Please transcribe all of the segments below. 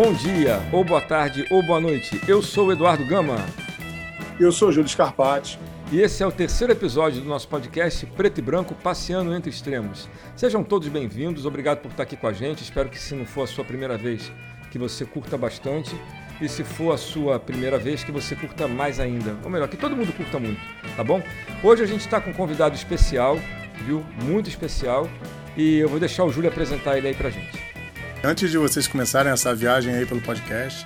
bom dia, ou boa tarde, ou boa noite. Eu sou o Eduardo Gama. Eu sou o Júlio Scarpati. E esse é o terceiro episódio do nosso podcast Preto e Branco Passeando Entre Extremos. Sejam todos bem-vindos, obrigado por estar aqui com a gente. Espero que, se não for a sua primeira vez, que você curta bastante. E se for a sua primeira vez, que você curta mais ainda. Ou melhor, que todo mundo curta muito, tá bom? Hoje a gente está com um convidado especial, viu? Muito especial. E eu vou deixar o Júlio apresentar ele aí pra gente. Antes de vocês começarem essa viagem aí pelo podcast,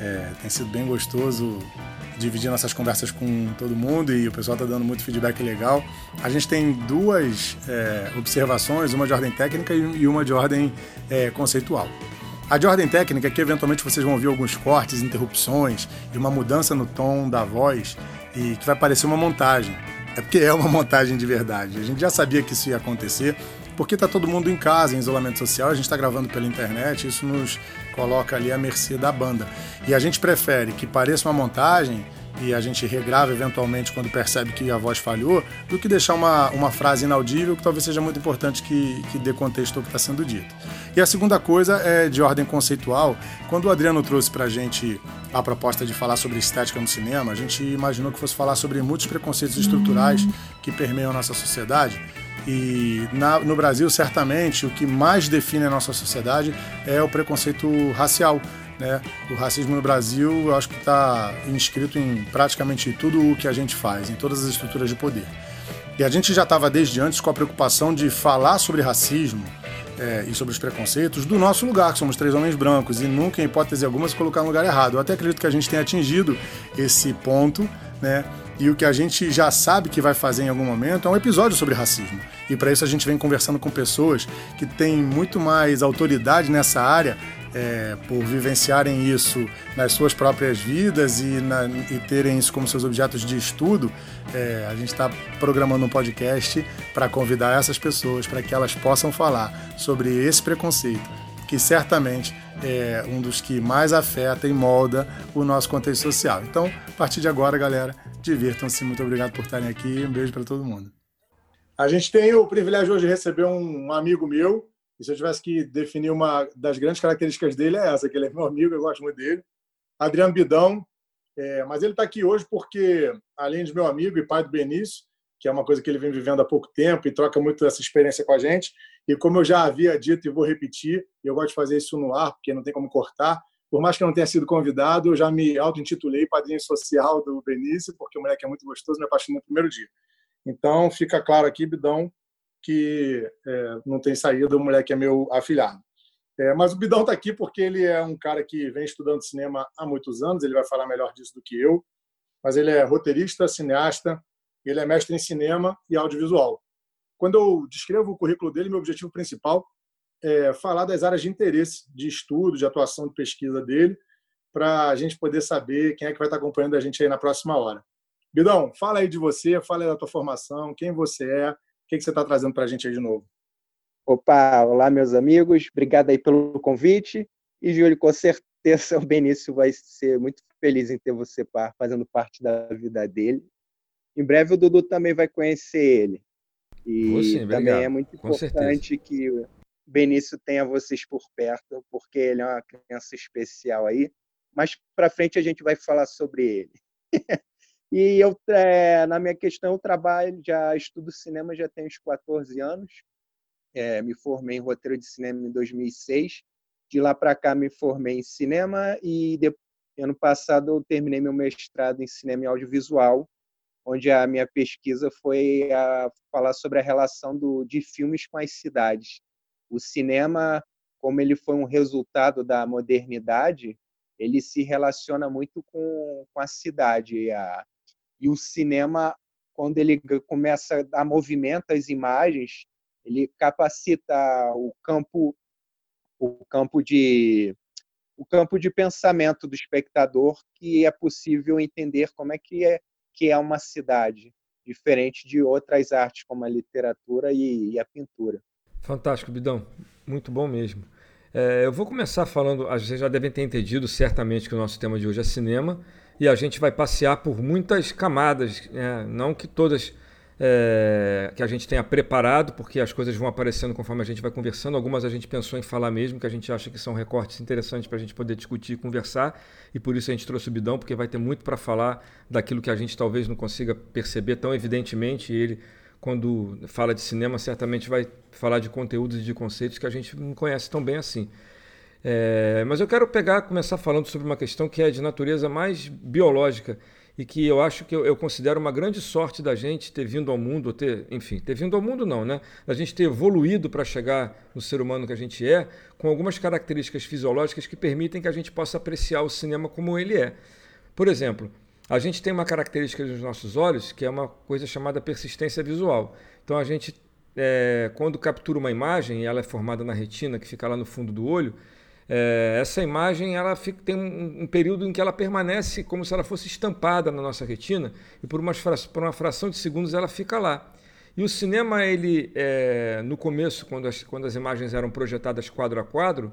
é, tem sido bem gostoso dividir nossas conversas com todo mundo e o pessoal está dando muito feedback legal. A gente tem duas é, observações, uma de ordem técnica e uma de ordem é, conceitual. A de ordem técnica é que eventualmente vocês vão ouvir alguns cortes, interrupções e uma mudança no tom da voz e que vai parecer uma montagem. É porque é uma montagem de verdade. A gente já sabia que isso ia acontecer, porque está todo mundo em casa, em isolamento social, a gente está gravando pela internet, isso nos coloca ali à mercê da banda. E a gente prefere que pareça uma montagem e a gente regrava eventualmente quando percebe que a voz falhou, do que deixar uma, uma frase inaudível que talvez seja muito importante que, que dê contexto ao que está sendo dito. E a segunda coisa é de ordem conceitual. Quando o Adriano trouxe para a gente a proposta de falar sobre estética no cinema, a gente imaginou que fosse falar sobre muitos preconceitos estruturais que permeiam a nossa sociedade. E na, no Brasil, certamente, o que mais define a nossa sociedade é o preconceito racial. Né? O racismo no Brasil, eu acho que está inscrito em praticamente tudo o que a gente faz, em todas as estruturas de poder. E a gente já estava desde antes com a preocupação de falar sobre racismo é, e sobre os preconceitos do nosso lugar, que somos três homens brancos, e nunca, em hipótese alguma, se colocar no lugar errado. Eu até acredito que a gente tenha atingido esse ponto, né? E o que a gente já sabe que vai fazer em algum momento é um episódio sobre racismo. E para isso a gente vem conversando com pessoas que têm muito mais autoridade nessa área é, por vivenciarem isso nas suas próprias vidas e, na, e terem isso como seus objetos de estudo, é, a gente está programando um podcast para convidar essas pessoas para que elas possam falar sobre esse preconceito, que certamente é um dos que mais afeta e molda o nosso contexto social. Então, a partir de agora, galera, divirtam-se. Muito obrigado por estarem aqui. Um beijo para todo mundo. A gente tem o privilégio hoje de receber um amigo meu. E se eu tivesse que definir uma das grandes características dele, é essa, que ele é meu amigo, eu gosto muito dele. Adriano Bidão. É, mas ele está aqui hoje porque, além de meu amigo e pai do Benício, que é uma coisa que ele vem vivendo há pouco tempo e troca muito essa experiência com a gente, e como eu já havia dito e vou repetir, eu gosto de fazer isso no ar, porque não tem como cortar, por mais que eu não tenha sido convidado, eu já me auto-intitulei padrinho social do Benício, porque o moleque é muito gostoso, me apaixonei no primeiro dia. Então, fica claro aqui, Bidão, que é, não tem saída, o moleque é meu afilhado. É, mas o Bidão está aqui porque ele é um cara que vem estudando cinema há muitos anos, ele vai falar melhor disso do que eu, mas ele é roteirista, cineasta, ele é mestre em cinema e audiovisual. Quando eu descrevo o currículo dele, meu objetivo principal é, falar das áreas de interesse, de estudo, de atuação, de pesquisa dele, para a gente poder saber quem é que vai estar acompanhando a gente aí na próxima hora. Bidão, fala aí de você, fala aí da tua formação, quem você é, que, que você está trazendo para a gente aí de novo. Opa, olá meus amigos, obrigado aí pelo convite. E Júlio, com certeza o Benício vai ser muito feliz em ter você fazendo parte da vida dele. Em breve o Dudu também vai conhecer ele. E sim, também é muito importante que Benício tenha vocês por perto, porque ele é uma criança especial aí. Mas para frente a gente vai falar sobre ele. e eu, é, na minha questão, eu trabalho, já estudo cinema já tenho uns 14 anos. É, me formei em roteiro de cinema em 2006. De lá para cá me formei em cinema e ano passado eu terminei meu mestrado em cinema e audiovisual, onde a minha pesquisa foi a falar sobre a relação do, de filmes com as cidades o cinema, como ele foi um resultado da modernidade, ele se relaciona muito com, com a cidade. A, e o cinema, quando ele começa a dar movimento às imagens, ele capacita o campo o campo de o campo de pensamento do espectador que é possível entender como é que é que é uma cidade diferente de outras artes como a literatura e, e a pintura. Fantástico, Bidão. Muito bom mesmo. É, eu vou começar falando, vocês já devem ter entendido certamente que o nosso tema de hoje é cinema e a gente vai passear por muitas camadas, né? não que todas é, que a gente tenha preparado, porque as coisas vão aparecendo conforme a gente vai conversando. Algumas a gente pensou em falar mesmo, que a gente acha que são recortes interessantes para a gente poder discutir e conversar, e por isso a gente trouxe o Bidão, porque vai ter muito para falar daquilo que a gente talvez não consiga perceber tão evidentemente. E ele, quando fala de cinema, certamente vai falar de conteúdos e de conceitos que a gente não conhece tão bem assim. É, mas eu quero pegar, começar falando sobre uma questão que é de natureza mais biológica e que eu acho que eu, eu, considero uma grande sorte da gente ter vindo ao mundo, ter, enfim, ter vindo ao mundo não, né? Da gente ter evoluído para chegar no ser humano que a gente é, com algumas características fisiológicas que permitem que a gente possa apreciar o cinema como ele é. Por exemplo, a gente tem uma característica nos nossos olhos que é uma coisa chamada persistência visual. Então a gente, é, quando captura uma imagem e ela é formada na retina, que fica lá no fundo do olho, é, essa imagem ela fica, tem um, um, período em que ela permanece como se ela fosse estampada na nossa retina e por uma, por uma fração de segundos ela fica lá. E o cinema, ele, é, no começo, quando as, quando as imagens eram projetadas quadro a quadro,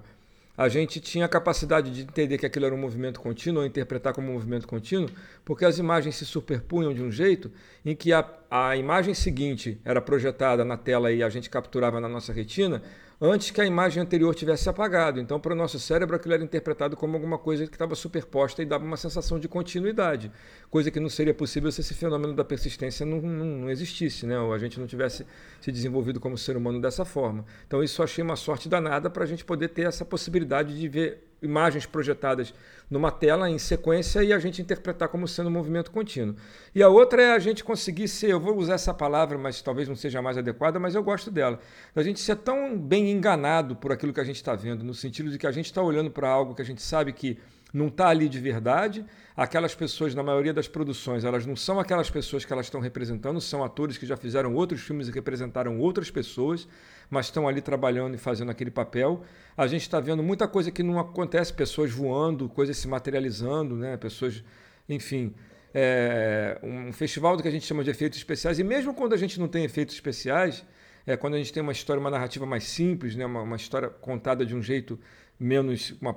a gente tinha a capacidade de entender que aquilo era um movimento contínuo, ou interpretar como um movimento contínuo, porque as imagens se superpunham de um jeito em que a, a imagem seguinte era projetada na tela e a gente capturava na nossa retina, antes que a imagem anterior tivesse apagado. Então, para o nosso cérebro, aquilo era interpretado como alguma coisa que estava superposta e dava uma sensação de continuidade, coisa que não seria possível se esse fenômeno da persistência não, não, não existisse, né? ou a gente não tivesse se desenvolvido como ser humano dessa forma. Então, isso eu achei uma sorte danada para a gente poder ter essa possibilidade de ver imagens projetadas numa tela em sequência e a gente interpretar como sendo um movimento contínuo. E a outra é a gente conseguir ser, eu vou usar essa palavra, mas talvez não seja mais adequada, mas eu gosto dela. A gente ser tão bem enganado por aquilo que a gente está vendo, no sentido de que a gente está olhando para algo que a gente sabe que não está ali de verdade. Aquelas pessoas, na maioria das produções, elas não são aquelas pessoas que elas estão representando, são atores que já fizeram outros filmes e representaram outras pessoas mas estão ali trabalhando e fazendo aquele papel. A gente está vendo muita coisa que não acontece, pessoas voando, coisas se materializando, né? pessoas, enfim. É um festival do que a gente chama de efeitos especiais, e mesmo quando a gente não tem efeitos especiais, é, quando a gente tem uma história, uma narrativa mais simples, né? uma, uma história contada de um jeito menos. Uma,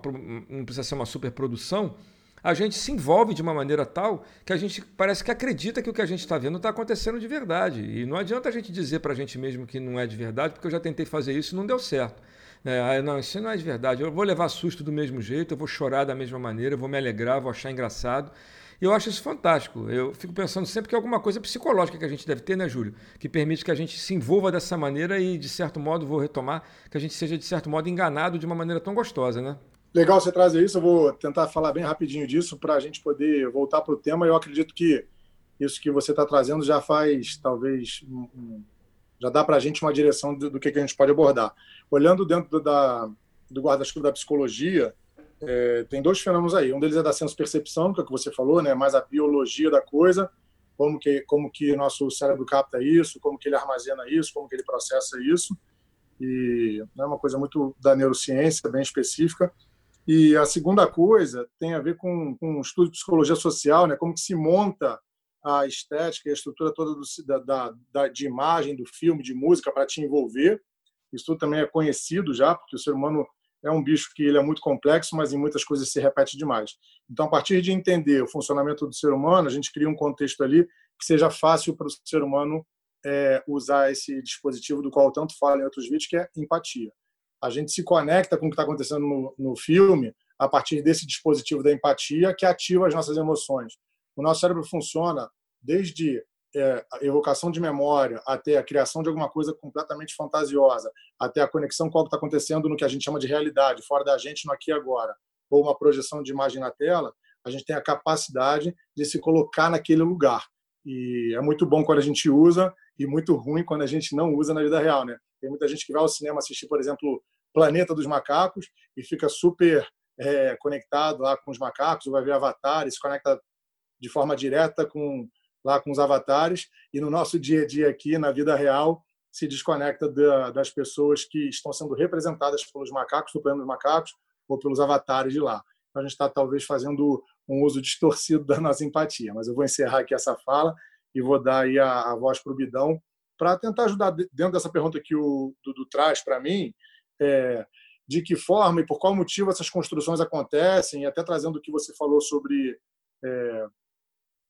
não precisa ser uma superprodução, a gente se envolve de uma maneira tal que a gente parece que acredita que o que a gente está vendo está acontecendo de verdade. E não adianta a gente dizer para a gente mesmo que não é de verdade, porque eu já tentei fazer isso e não deu certo. É, não, isso não é de verdade. Eu vou levar susto do mesmo jeito, eu vou chorar da mesma maneira, eu vou me alegrar, vou achar engraçado. E eu acho isso fantástico. Eu fico pensando sempre que é alguma coisa psicológica que a gente deve ter, né, Júlio? Que permite que a gente se envolva dessa maneira e, de certo modo, vou retomar, que a gente seja, de certo modo, enganado de uma maneira tão gostosa, né? Legal você trazer isso. Eu vou tentar falar bem rapidinho disso para a gente poder voltar para o tema. Eu acredito que isso que você está trazendo já faz, talvez, já dá para a gente uma direção do, do que, que, a gente pode abordar. Olhando dentro da, do guarda-chuva da psicologia, é, tem dois fenômenos aí. Um deles é da senso-percepção, que é o que você falou, né? mais a biologia da coisa, como que como que nosso cérebro capta isso, como que ele armazena isso, como que ele processa isso. E é uma coisa muito da neurociência, bem específica. E a segunda coisa tem a ver com, com estudo de psicologia social, né? como que se monta a estética e a estrutura toda do, da, da, de imagem do filme, de música, para te envolver. Isso também é conhecido já, porque o ser humano é um bicho que ele é muito complexo, mas em muitas coisas se repete demais. Então, a partir de entender o funcionamento do ser humano, a gente cria um contexto ali que seja fácil para o ser humano é, usar esse dispositivo do qual tanto fala em outros vídeos, que é empatia a gente se conecta com o que está acontecendo no, no filme a partir desse dispositivo da empatia que ativa as nossas emoções. O nosso cérebro funciona desde é, evocação de memória até a criação de alguma coisa completamente fantasiosa, até a conexão com o que está acontecendo no que a gente chama de realidade, fora da gente, no aqui e agora, ou uma projeção de imagem na tela, a gente tem a capacidade de se colocar naquele lugar. E é muito bom quando a gente usa e muito ruim quando a gente não usa na vida real, né? Tem muita gente que vai ao cinema assistir, por exemplo, Planeta dos Macacos e fica super é, conectado lá com os macacos, vai ver Avatar, se conecta de forma direta com lá com os avatares e no nosso dia a dia aqui na vida real se desconecta da, das pessoas que estão sendo representadas pelos macacos, do plano dos macacos ou pelos avatares de lá. Então, a gente está talvez fazendo um uso distorcido da nossa empatia. Mas eu vou encerrar aqui essa fala e vou dar aí a, a voz para o Bidão para tentar ajudar dentro dessa pergunta que o Dudu traz para mim, é, de que forma e por qual motivo essas construções acontecem, e até trazendo o que você falou sobre é,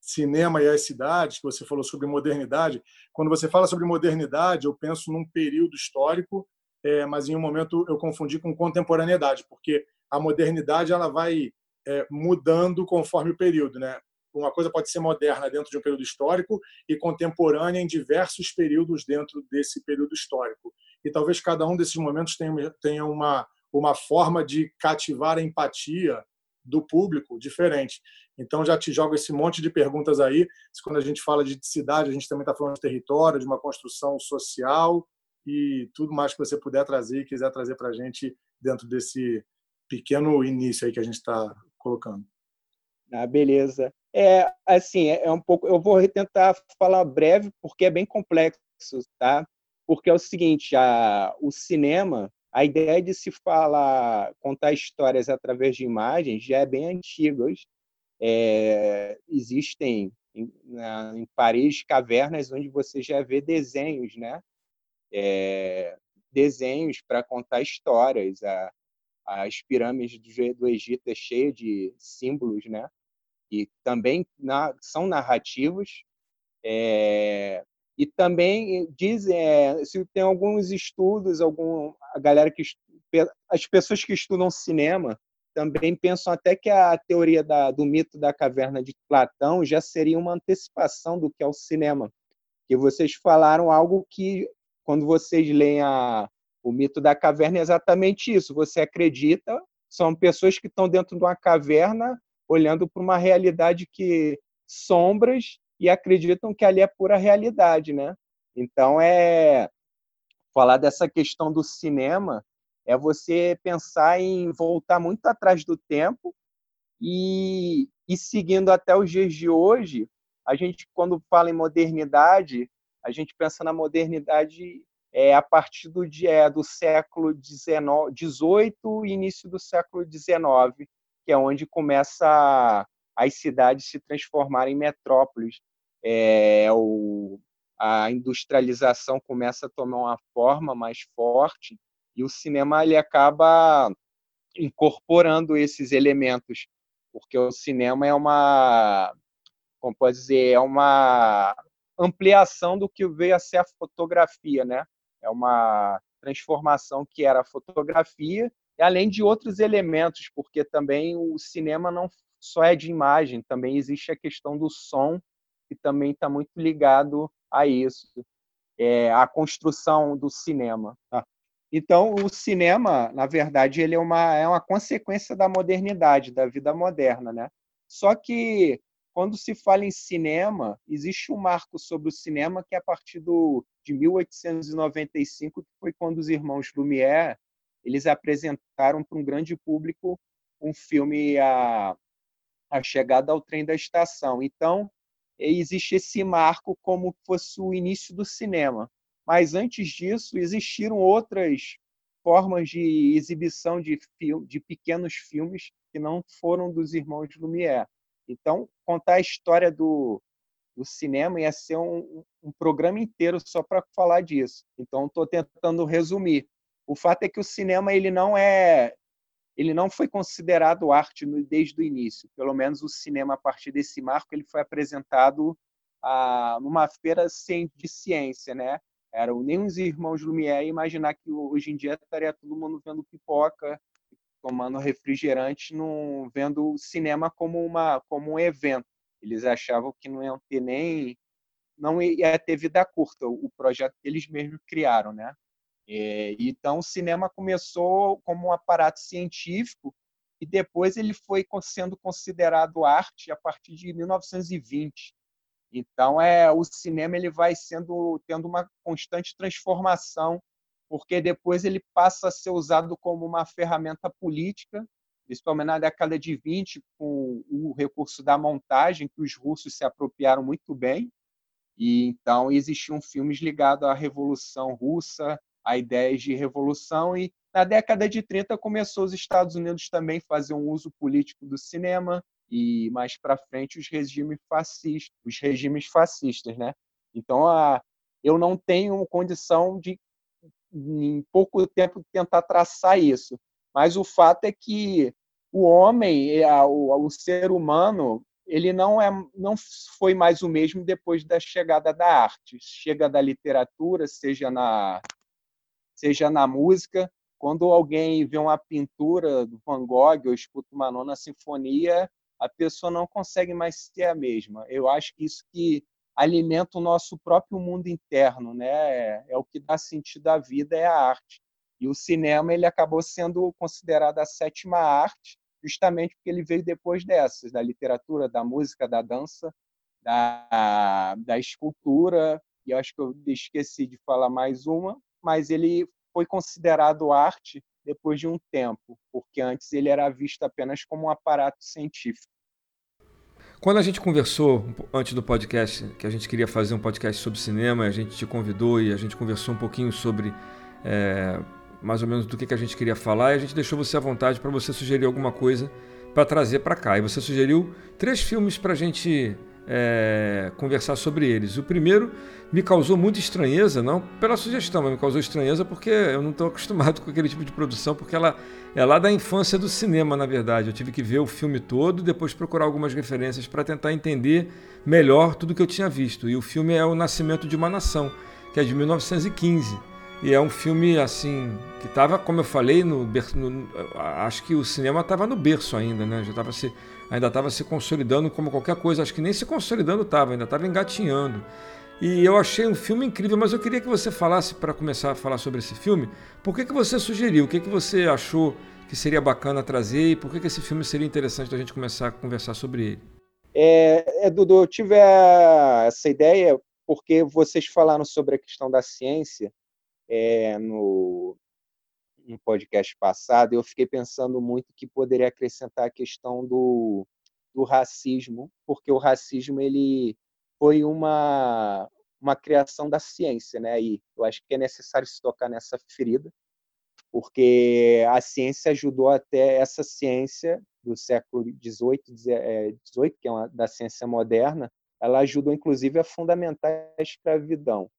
cinema e as cidades, que você falou sobre modernidade. Quando você fala sobre modernidade, eu penso num período histórico, é, mas em um momento eu confundi com contemporaneidade, porque a modernidade ela vai é, mudando conforme o período, né? Uma coisa pode ser moderna dentro de um período histórico e contemporânea em diversos períodos dentro desse período histórico. E talvez cada um desses momentos tenha, tenha uma, uma forma de cativar a empatia do público diferente. Então já te jogo esse monte de perguntas aí. Quando a gente fala de cidade, a gente também está falando de território, de uma construção social e tudo mais que você puder trazer e quiser trazer para a gente dentro desse pequeno início aí que a gente está colocando. Ah, beleza. É assim, é, é um pouco. Eu vou tentar falar breve porque é bem complexo, tá? Porque é o seguinte, a, o cinema a ideia de se falar, contar histórias através de imagens já é bem antiga. É, existem em, na, em, Paris cavernas onde você já vê desenhos, né? É, desenhos para contar histórias. A, as pirâmides do, do Egito é cheia de símbolos, né? E também na, são narrativos. É, e também dizem, é, se tem alguns estudos, algum, a galera que as pessoas que estudam cinema também pensam até que a teoria da, do mito da caverna de Platão já seria uma antecipação do que é o cinema. Que vocês falaram algo que, quando vocês leem a, o mito da caverna, é exatamente isso. Você acredita, são pessoas que estão dentro de uma caverna olhando para uma realidade que sombras e acreditam que ali é pura realidade, né? Então é falar dessa questão do cinema é você pensar em voltar muito atrás do tempo e, e seguindo até os dias de hoje. A gente quando fala em modernidade, a gente pensa na modernidade é, a partir do, é, do século XVIII e início do século XIX, que é onde começa as cidades se transformarem em metrópoles é, o, a industrialização começa a tomar uma forma mais forte e o cinema ele acaba incorporando esses elementos, porque o cinema é uma, como pode dizer, é uma ampliação do que veio a ser a fotografia, né? É uma transformação que era a fotografia, além de outros elementos, porque também o cinema não só é de imagem, também existe a questão do som que também está muito ligado a isso, é, a construção do cinema. Tá? Então, o cinema, na verdade, ele é uma, é uma consequência da modernidade, da vida moderna, né? Só que quando se fala em cinema, existe um marco sobre o cinema que é a partir do, de 1895, que foi quando os irmãos Lumière eles apresentaram para um grande público um filme a, a chegada ao trem da estação. Então, existe esse marco como fosse o início do cinema. Mas antes disso, existiram outras formas de exibição de, de pequenos filmes que não foram dos irmãos Lumière. Então, contar a história do, do cinema ia ser um, um programa inteiro só para falar disso. Então, estou tentando resumir. O fato é que o cinema ele não é ele não foi considerado arte desde o início. Pelo menos o cinema, a partir desse marco, ele foi apresentado ah, numa feira de ciência, né? Eram nem os irmãos Lumière imaginar que hoje em dia estaria todo mundo vendo pipoca, tomando refrigerante, não vendo o cinema como uma como um evento. Eles achavam que não iam ter nem não ia ter vida curta o projeto que eles mesmos criaram, né? É, então, o cinema começou como um aparato científico e depois ele foi sendo considerado arte a partir de 1920. Então, é o cinema ele vai sendo tendo uma constante transformação, porque depois ele passa a ser usado como uma ferramenta política, principalmente na década de 20, com o recurso da montagem, que os russos se apropriaram muito bem. E então existiam filmes ligados à Revolução Russa, a ideias de revolução e na década de 30 começou os Estados Unidos também fazer um uso político do cinema e mais para frente os regimes fascistas, os regimes fascistas, né? Então a, eu não tenho condição de em pouco tempo tentar traçar isso, mas o fato é que o homem, o, o ser humano, ele não é não foi mais o mesmo depois da chegada da arte. Chega da literatura seja na seja na música. Quando alguém vê uma pintura do Van Gogh ou escuta uma nona sinfonia a pessoa não consegue mais ser a mesma. Eu acho que isso que alimenta o nosso próprio mundo interno né? É, o que dá sentido à vida é a arte. E o cinema ele acabou sendo considerado a sétima arte justamente porque ele veio depois dessas, da literatura, da música, da dança, da, da escultura, e acho que eu esqueci de falar mais uma, mas ele foi considerado arte depois de um tempo, porque antes ele era visto apenas como um aparato científico. Quando a gente conversou antes do podcast, que a gente queria fazer um podcast sobre cinema, a gente te convidou e a gente conversou um pouquinho sobre é, mais ou menos do que, que a gente queria falar e a gente deixou você à vontade para você sugerir alguma coisa para trazer para cá. E você sugeriu três filmes para a gente é, conversar sobre eles. O primeiro me causou muita estranheza, não pela sugestão, mas me causou estranheza porque eu não estou acostumado com aquele tipo de produção, porque ela é lá da infância do cinema, na verdade. Eu tive que ver o filme todo, depois procurar algumas referências para tentar entender melhor tudo que eu tinha visto. E o filme é O Nascimento de uma Nação, que é de 1915 e é um filme, assim, que estava, como eu falei, no, no, acho que o cinema estava no berço ainda, né? Já tava se, ainda estava se consolidando como qualquer coisa. Acho que nem se consolidando estava, ainda estava engatinhando. E eu achei um filme incrível, mas eu queria que você falasse, para começar a falar sobre esse filme, por que, que você sugeriu, o que, que você achou que seria bacana trazer e por que, que esse filme seria interessante da gente começar a conversar sobre ele. É, é Dudu, eu tive a, essa ideia porque vocês falaram sobre a questão da ciência é, no, no podcast passado, eu fiquei pensando muito que poderia acrescentar a questão do, do racismo, porque o racismo ele foi uma uma criação da ciência, né? E eu acho que é necessário se tocar nessa ferida, porque a ciência ajudou até essa ciência do século XVIII, XVIII que é uma da ciência moderna, ela ajudou inclusive a fundamentar a escravidão.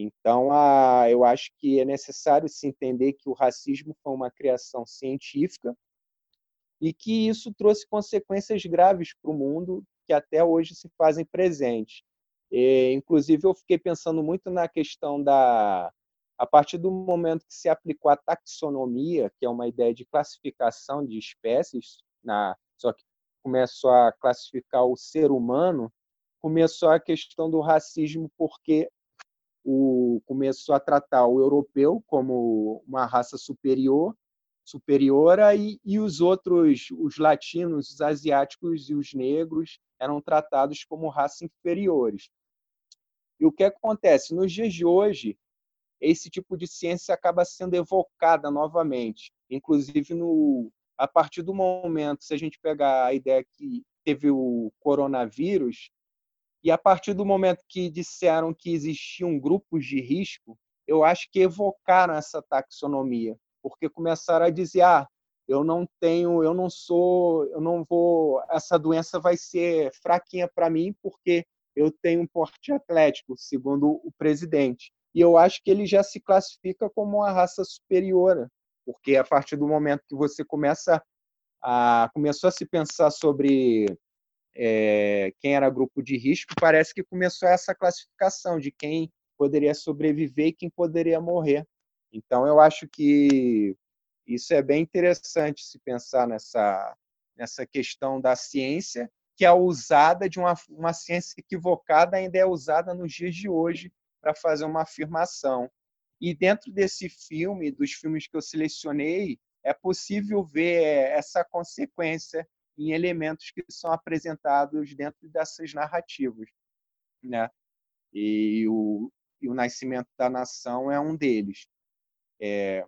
Então, a, eu acho que é necessário se entender que o racismo foi uma criação científica e que isso trouxe consequências graves para o mundo que até hoje se fazem presentes. E, inclusive, eu fiquei pensando muito na questão da. A partir do momento que se aplicou a taxonomia, que é uma ideia de classificação de espécies, na, só que começou a classificar o ser humano, começou a questão do racismo, porque o, começou a tratar o europeu como uma raça superior, superiora e, e os outros, os latinos, os asiáticos e os negros eram tratados como raça inferiores. E o que acontece nos dias de hoje? Esse tipo de ciência acaba sendo evocada novamente, inclusive no a partir do momento, se a gente pegar a ideia que teve o coronavírus, e a partir do momento que disseram que existiam grupos de risco, eu acho que evocaram essa taxonomia, porque começaram a dizer: ah, eu não tenho, eu não sou, eu não vou, essa doença vai ser fraquinha para mim porque eu tenho um porte atlético, segundo o presidente. E eu acho que ele já se classifica como uma raça superior, porque a partir do momento que você começa a começou a se pensar sobre é, quem era grupo de risco, parece que começou essa classificação de quem poderia sobreviver e quem poderia morrer. Então, eu acho que isso é bem interessante se pensar nessa, nessa questão da ciência, que é usada de uma, uma ciência equivocada, ainda é usada nos dias de hoje para fazer uma afirmação. E dentro desse filme, dos filmes que eu selecionei, é possível ver essa consequência em elementos que são apresentados dentro dessas narrativas, né? E o, e o nascimento da nação é um deles. É,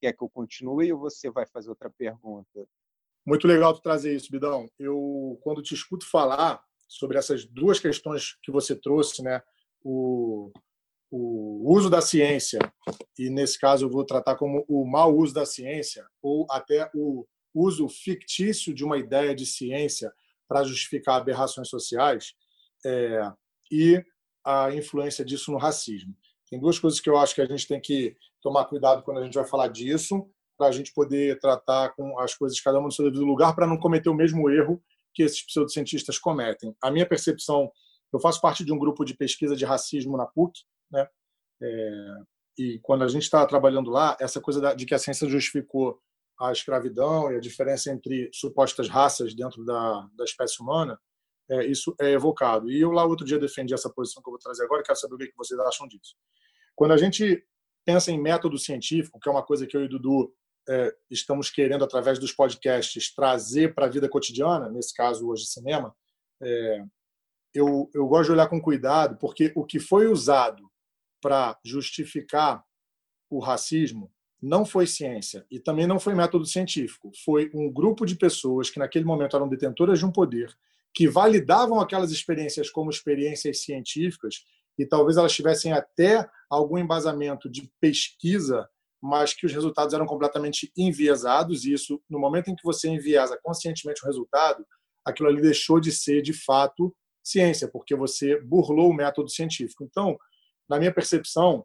quer que eu continue ou você vai fazer outra pergunta? Muito legal tu trazer isso, Bidão. Eu, quando te escuto falar sobre essas duas questões que você trouxe, né? O, o uso da ciência, e nesse caso eu vou tratar como o mau uso da ciência, ou até o uso fictício de uma ideia de ciência para justificar aberrações sociais é, e a influência disso no racismo. Tem duas coisas que eu acho que a gente tem que tomar cuidado quando a gente vai falar disso, para a gente poder tratar com as coisas cada uma no seu devido lugar, para não cometer o mesmo erro que esses pseudocientistas cometem. A minha percepção, eu faço parte de um grupo de pesquisa de racismo na PUC, né? É, e quando a gente está trabalhando lá, essa coisa de que a ciência justificou a escravidão e a diferença entre supostas raças dentro da, da espécie humana, é, isso é evocado. E eu lá outro dia defendi essa posição que eu vou trazer agora, quero saber o que vocês acham disso. Quando a gente pensa em método científico, que é uma coisa que eu e o Dudu é, estamos querendo, através dos podcasts, trazer para a vida cotidiana, nesse caso hoje cinema, é, eu, eu gosto de olhar com cuidado, porque o que foi usado para justificar o racismo não foi ciência e também não foi método científico. Foi um grupo de pessoas que, naquele momento, eram detentoras de um poder, que validavam aquelas experiências como experiências científicas e talvez elas tivessem até algum embasamento de pesquisa, mas que os resultados eram completamente enviesados. E isso, no momento em que você enviesa conscientemente o resultado, aquilo ali deixou de ser, de fato, ciência, porque você burlou o método científico. Então, na minha percepção,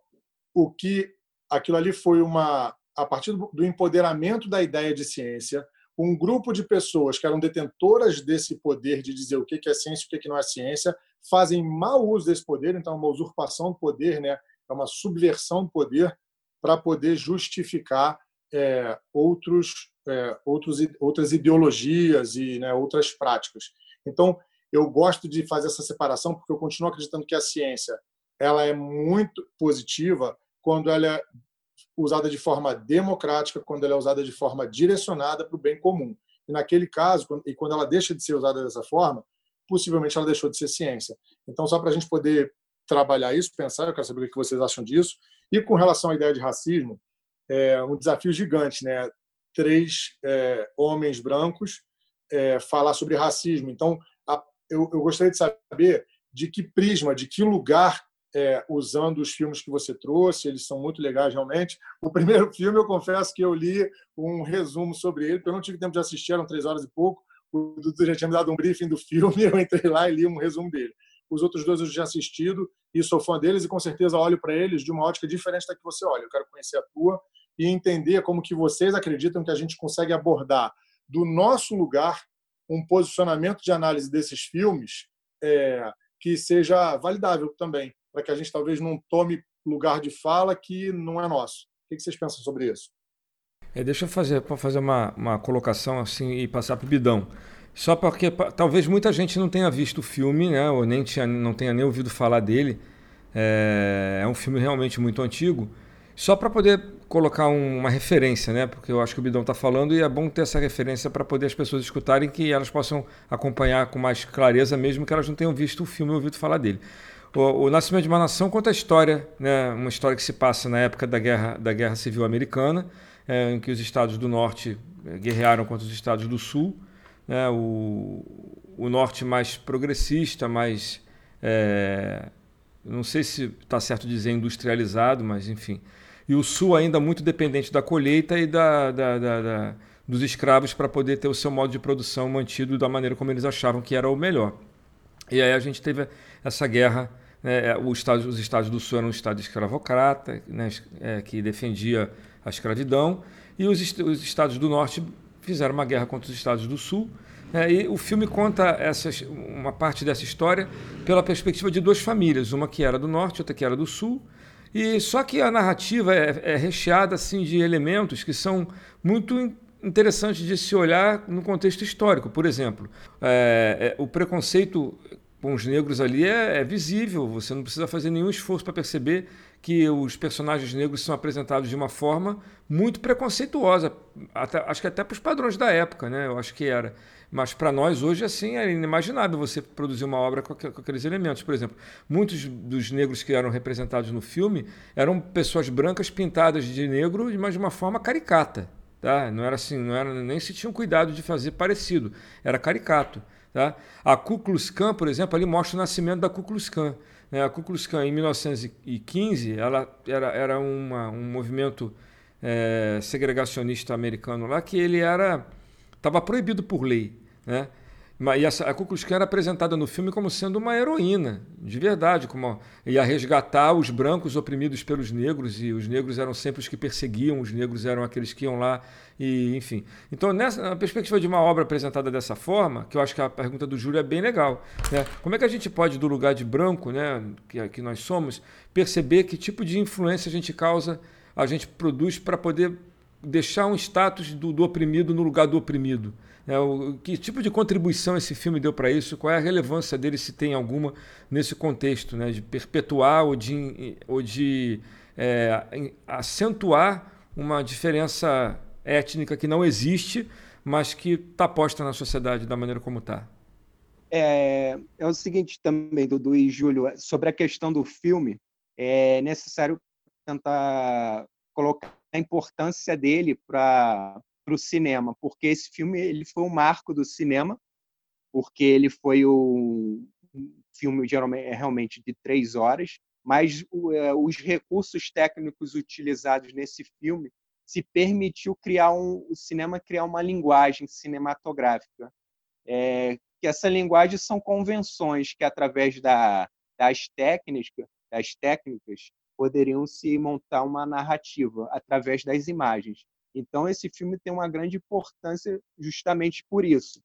o que aquilo ali foi uma a partir do empoderamento da ideia de ciência, um grupo de pessoas que eram detentoras desse poder de dizer o que é ciência e o que não é ciência, fazem mau uso desse poder, então é uma usurpação do poder, né? é uma subversão do poder para poder justificar é, outros, é, outros, outras ideologias e né, outras práticas. Então, eu gosto de fazer essa separação porque eu continuo acreditando que a ciência ela é muito positiva quando ela é usada de forma democrática, quando ela é usada de forma direcionada para o bem comum. E naquele caso, e quando ela deixa de ser usada dessa forma, possivelmente ela deixou de ser ciência. Então, só para a gente poder trabalhar isso, pensar, eu quero saber o que vocês acham disso. E com relação à ideia de racismo, é um desafio gigante, né? Três é, homens brancos é, falar sobre racismo. Então, a, eu, eu gostaria de saber de que prisma, de que lugar é, usando os filmes que você trouxe, eles são muito legais realmente. O primeiro filme, eu confesso que eu li um resumo sobre ele, porque eu não tive tempo de assistir, eram três horas e pouco. O Dudu já tinha me dado um briefing do filme, eu entrei lá e li um resumo dele. Os outros dois eu já assistido e sou fã deles e com certeza olho para eles de uma ótica diferente da que você olha. Eu quero conhecer a tua e entender como que vocês acreditam que a gente consegue abordar do nosso lugar um posicionamento de análise desses filmes é, que seja validável também para que a gente talvez não tome lugar de fala que não é nosso. O que vocês pensam sobre isso? É, deixa eu fazer, fazer uma, uma colocação assim e passar para o Bidão. Só porque talvez muita gente não tenha visto o filme, né, ou nem tinha, não tenha nem ouvido falar dele. É, é um filme realmente muito antigo. Só para poder colocar um, uma referência, né? Porque eu acho que o Bidão está falando e é bom ter essa referência para poder as pessoas escutarem que elas possam acompanhar com mais clareza, mesmo que elas não tenham visto o filme ou ouvido falar dele. O, o, Nascimento de uma Nação conta a história, né, uma história que se passa na época da Guerra, da guerra Civil Americana, é, em que os estados do Norte é, guerrearam contra os estados do Sul. Né, o, o Norte mais progressista, mais. É, não sei se está certo dizer industrializado, mas enfim. E o Sul ainda muito dependente da colheita e da, da, da, da dos escravos para poder ter o seu modo de produção mantido da maneira como eles achavam que era o melhor. E aí a gente teve essa guerra. Né, estado, os estados do Sul eram um estado escravocrata, né, é, que defendia a escravidão, e os, os, estados do Norte fizeram uma guerra contra os estados do Sul. É, e o filme conta essas, uma parte dessa história pela perspectiva de duas famílias, uma que era do Norte, outra que era do Sul. E só que a narrativa é, é recheada assim de elementos que são muito interessantes de se olhar no contexto histórico. Por exemplo, é, é, o preconceito com os negros ali é, é visível, você não precisa fazer nenhum esforço para perceber que os personagens negros são apresentados de uma forma muito preconceituosa, até, acho que até para os padrões da época, né? eu acho que era. Mas para nós hoje assim é inimaginável você produzir uma obra com, com, aqueles elementos. Por exemplo, muitos dos negros que eram representados no filme eram pessoas brancas pintadas de negro, mas de uma forma caricata. Tá? Não era assim, não era nem se tinham cuidado de fazer parecido, era caricato. Tá? A Ku Klux Klan, por exemplo, ali mostra o nascimento da Ku Klux Klan. Né? A Ku Klux Klan, em 1915, ela era, era uma, um movimento é, segregacionista americano lá que ele era estava proibido por lei. Né? E essa, a Ku Klux Klan era apresentada no filme como sendo uma heroína, de verdade, como ia resgatar os brancos oprimidos pelos negros, e os negros eram sempre os que perseguiam, os negros eram aqueles que iam lá, e enfim. Então, nessa, na perspectiva de uma obra apresentada dessa forma, que eu acho que a pergunta do Júlio é bem legal, né? como é que a gente pode, do lugar de branco, né, que, que nós somos, perceber que tipo de influência a gente causa, a gente produz para poder deixar um status do, do oprimido no lugar do oprimido? É, o, que tipo de contribuição esse filme deu para isso? Qual é a relevância dele, se tem alguma, nesse contexto, né, de perpetuar ou de, ou de é, acentuar uma diferença étnica que não existe, mas que está posta na sociedade da maneira como está? É, é o seguinte também, Dudu e Júlio, sobre a questão do filme, é necessário tentar colocar a importância dele para para o cinema, porque esse filme ele foi um marco do cinema, porque ele foi o um filme geralmente é realmente de três horas, mas é, os recursos técnicos utilizados nesse filme se permitiu criar um, o cinema criar uma linguagem cinematográfica, é, que essa linguagem são convenções que através da, das técnicas, das técnicas poderiam se montar uma narrativa através das imagens. Então, esse filme tem uma grande importância justamente por isso,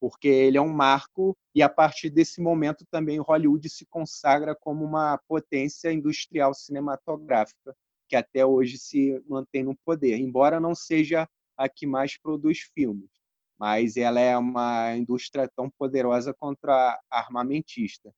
porque ele é um marco e, a partir desse momento, também Hollywood se consagra como uma potência industrial cinematográfica, que até hoje se mantém no poder, embora não seja a que mais produz filmes, mas ela é uma indústria tão poderosa contra a armamentista.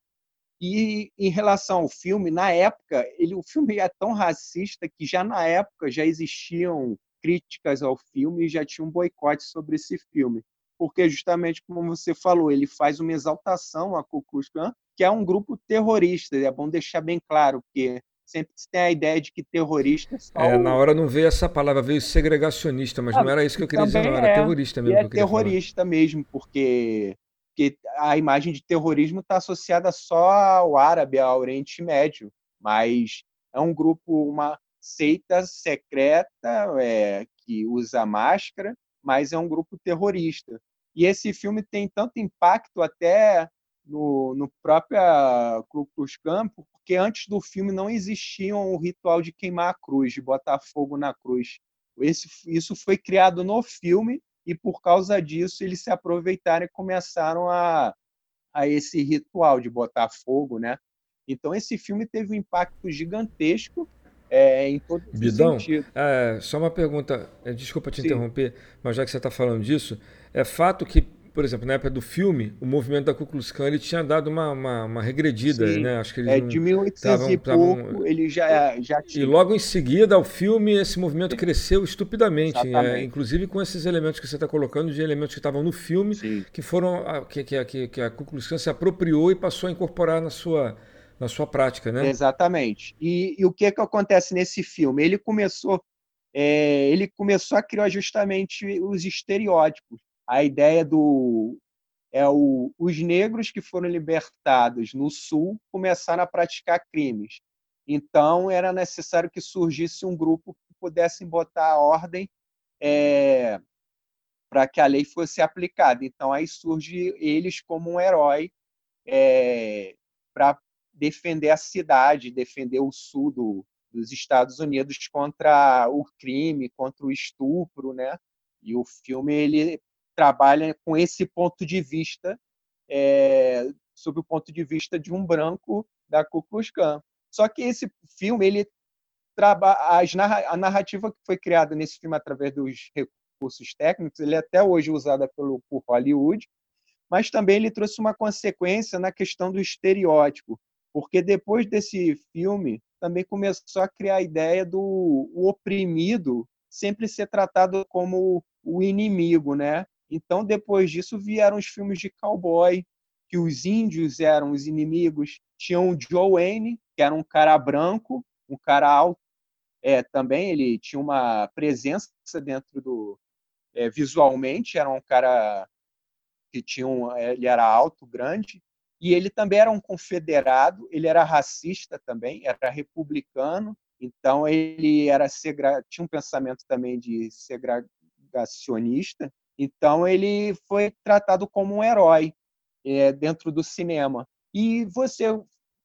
E em relação ao filme, na época, ele, o filme é tão racista que já na época já existiam críticas ao filme e já tinha um boicote sobre esse filme. Porque, justamente como você falou, ele faz uma exaltação a Ku Klux Klan, que é um grupo terrorista. É bom deixar bem claro, porque sempre se tem a ideia de que terrorista. É, na hora não veio essa palavra, veio segregacionista, mas ah, não era isso que eu queria dizer, não, era é, terrorista mesmo. É terrorista mesmo, porque porque a imagem de terrorismo está associada só ao árabe, ao Oriente Médio, mas é um grupo, uma seita secreta é, que usa máscara, mas é um grupo terrorista. E esse filme tem tanto impacto até no, no próprio Ku Klux Klan, porque antes do filme não existia o ritual de queimar a cruz, de botar fogo na cruz. Esse, isso foi criado no filme e por causa disso eles se aproveitaram e começaram a, a esse ritual de botar fogo, né? Então esse filme teve um impacto gigantesco é, em todo Bidão, sentido. É, só uma pergunta, é, desculpa te Sim. interromper, mas já que você está falando disso, é fato que por exemplo, na época do filme, o movimento da Ku Klux Klan ele tinha dado uma, uma, uma regredida, Sim. né? Acho que eles é, de 1800 tavam, e pouco, tavam... ele já, já tinha. E logo em seguida, ao filme, esse movimento cresceu estupidamente, é, inclusive com esses elementos que você está colocando, de elementos que estavam no filme, Sim. que foram que, que, que a Ku Klux Klan se apropriou e passou a incorporar na sua, na sua prática, né? Exatamente. E, e o que, que acontece nesse filme? Ele começou, é, ele começou a criar justamente os estereótipos a ideia do é o, os negros que foram libertados no sul começaram a praticar crimes. Então era necessário que surgisse um grupo que pudesse botar a ordem é, para que a lei fosse aplicada. Então aí surge eles como um herói é, para defender a cidade, defender o sul do, dos Estados Unidos contra o crime, contra o estupro, né? E o filme ele trabalha com esse ponto de vista, é, sob o ponto de vista de um branco da Ku Klux Klan. Só que esse filme, ele a narrativa que foi criada nesse filme através dos recursos técnicos, ele é até hoje usada pelo por Hollywood, mas também ele trouxe uma consequência na questão do estereótipo, porque depois desse filme também começou a criar a ideia do oprimido sempre ser tratado como o inimigo, né? Então, depois disso, vieram os filmes de cowboy, que os índios eram os inimigos. Tinha o Joe Wayne, que era um cara branco, um cara alto. É, também ele tinha uma presença dentro do... É, visualmente, era um cara que tinha um, é, ele era alto, grande, e ele também era um confederado, ele era racista também, era republicano, então ele era tinha um pensamento também de segregacionista, Então ele foi tratado como um herói é, dentro do cinema. E você,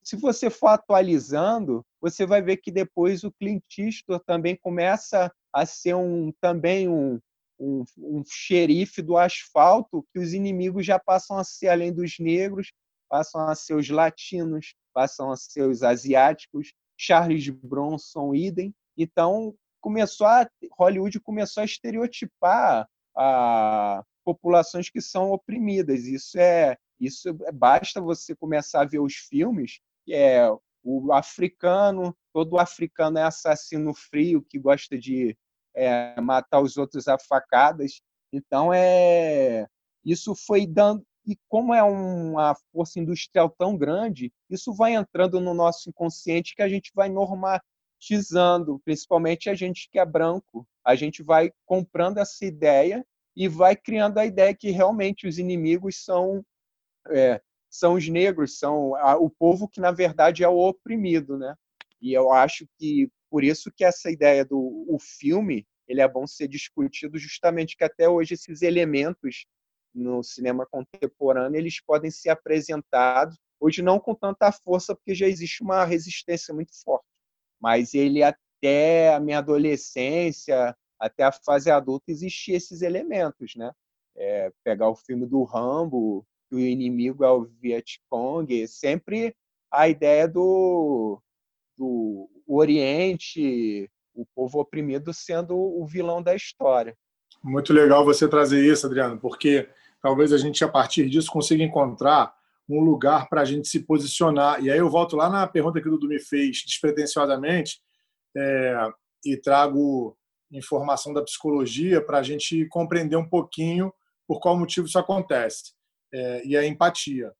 se você for atualizando, você vai ver que depois o Clint Eastwood também começa a ser um também um, um, um xerife do asfalto, que os inimigos já passam a ser além dos negros, passam a ser os latinos, passam a ser os asiáticos, Charles Bronson, idem. Então, começou a Hollywood começou a estereotipar a populações que são oprimidas. Isso é isso é, basta você começar a ver os filmes, que é o africano, todo africano é assassino frio que gosta de é, matar os outros a facadas. Então é isso foi dando e como é uma força industrial tão grande, isso vai entrando no nosso inconsciente que a gente vai normatizando, principalmente a gente que é branco. A gente vai comprando essa ideia e vai criando a ideia que realmente os inimigos são é, são os negros, são a, o povo que na verdade é o oprimido, né? E eu acho que por isso que essa ideia do o filme ele é bom ser discutido justamente que até hoje esses elementos no cinema contemporâneo eles podem ser apresentados hoje não com tanta força porque já existe uma resistência muito forte mas ele até a minha adolescência até a fase adulta existiam esses elementos né é, pegar o filme do Rambo que o inimigo é o Vietcong sempre a ideia do, do Oriente o povo oprimido sendo o vilão da história muito legal você trazer isso, Adriano, porque talvez a gente, a partir disso, consiga encontrar um lugar para a gente se posicionar. E aí eu volto lá na pergunta que o Dudu me fez, despretensiosamente, é, e trago informação da psicologia para a gente compreender um pouquinho por qual motivo isso acontece. É, e a empatia.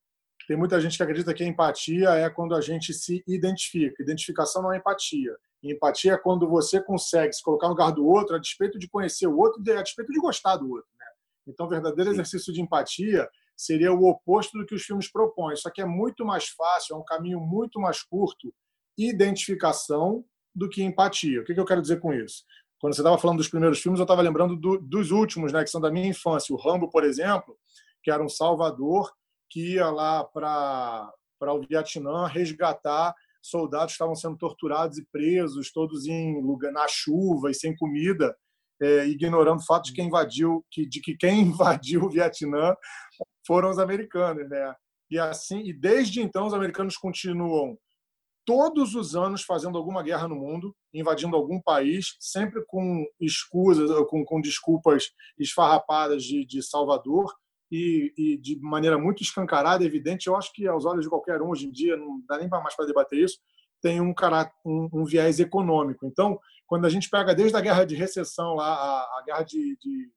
Tem muita gente que acredita que a empatia é quando a gente se identifica. Identificação não é empatia. empatia é quando você consegue se colocar no lugar do outro a despeito de conhecer o outro, a despeito de gostar do outro. Então, o verdadeiro Sim. exercício de empatia seria o oposto do que os filmes propõem. Só que é muito mais fácil, é um caminho muito mais curto, identificação do que empatia. O que eu quero dizer com isso? Quando você estava falando dos primeiros filmes, eu estava lembrando do, dos últimos, né, que são da minha infância. O Rambo, por exemplo, que era um salvador que ia lá para o Vietnã resgatar soldados que estavam sendo torturados e presos, todos em lugar, na chuva e sem comida é, ignorando o fato de quem invadiu, que, de que quem invadiu o Vietnã foram os americanos, né? E assim, e desde então os americanos continuam todos os anos fazendo alguma guerra no mundo, invadindo algum país, sempre com escusas, com, com desculpas esfarrapadas de, de Salvador e, e, de maneira muito escancarada, evidente. Eu acho que aos olhos de qualquer um hoje em dia não dá nem mais para debater isso. Tem um, caráter, um, um viés econômico. Então, quando a gente pega desde a guerra de recessão lá, a, a guerra de, de,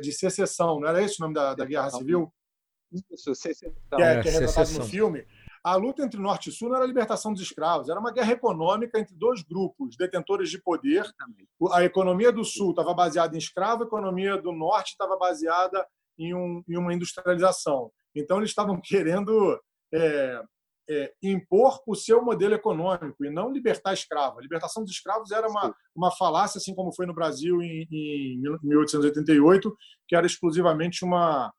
de, secessão, não era esse o nome da, da guerra civil? Isso, secessão. Que é, que é retratado no filme. A luta entre Norte e Sul não era a libertação dos escravos, era uma guerra econômica entre dois grupos detentores de poder. A economia do Sul estava baseada em escravo, a economia do Norte estava baseada em, um, em uma industrialização. Então, eles estavam querendo é, é, impor o seu modelo econômico e não libertar escravos. A libertação dos escravos era uma, uma falácia, assim como foi no Brasil em, em 1888, que era exclusivamente uma,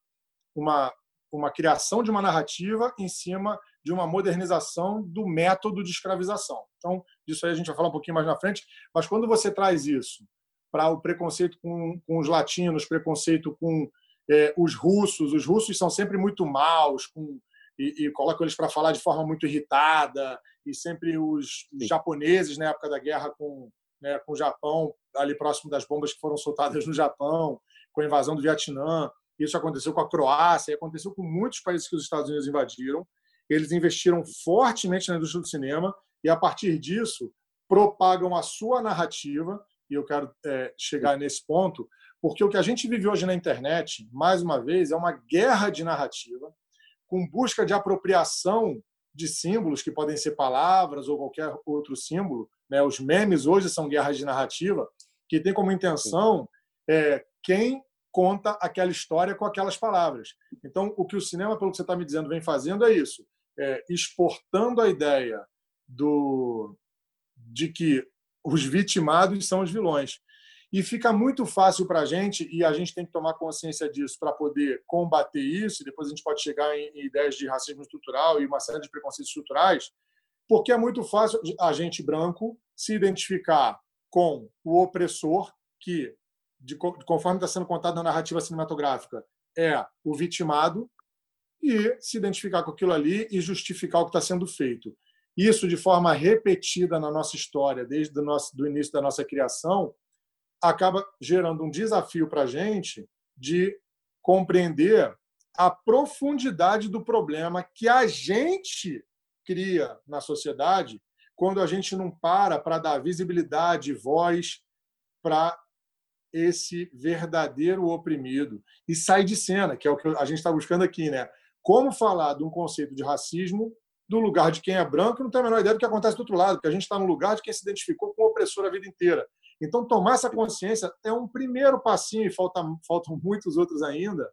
uma, uma criação de uma narrativa em cima de uma modernização do método de escravização. Então, disso aí a gente vai falar um pouquinho mais na frente, mas quando você traz isso para o preconceito com, com os latinos, preconceito com é, os russos, os russos são sempre muito maus, com e, e colocam eles para falar de forma muito irritada, e sempre os Sim. japoneses, na época da guerra com, né, com o Japão, ali próximo das bombas que foram soltadas no Japão, com a invasão do Vietnã. Isso aconteceu com a Croácia, aconteceu com muitos países que os Estados Unidos invadiram. Eles investiram fortemente na indústria do cinema e, a partir disso, propagam a sua narrativa. E eu quero é, chegar nesse ponto, porque o que a gente vive hoje na internet, mais uma vez, é uma guerra de narrativa com busca de apropriação de símbolos, que podem ser palavras ou qualquer outro símbolo. Né? Os memes hoje são guerras de narrativa, que tem como intenção é, quem conta aquela história com aquelas palavras. Então, o que o cinema, pelo que você está me dizendo, vem fazendo é isso, é, exportando a ideia do, de que os vitimados são os vilões. E fica muito fácil para a gente, e a gente tem que tomar consciência disso para poder combater isso, e depois a gente pode chegar em ideias de racismo estrutural e uma série de preconceitos estruturais, porque é muito fácil a gente branco se identificar com o opressor, que, de, conforme está sendo contado na narrativa cinematográfica, é o vitimado, e se identificar com aquilo ali e justificar o que está sendo feito. Isso, de forma repetida na nossa história, desde o nosso, do início da nossa criação, acaba gerando um desafio para a gente de compreender a profundidade do problema que a gente cria na sociedade quando a gente não para para dar visibilidade voz para esse verdadeiro oprimido e sai de cena, que é o que a gente está buscando aqui, né? Como falar de um conceito de racismo do lugar de quem é branco e não tem a menor ideia do que acontece do outro lado, porque a gente está no lugar de quem se identificou com o opressor a vida inteira. Então, tomar essa consciência é um primeiro passinho, e falta, faltam muitos outros ainda,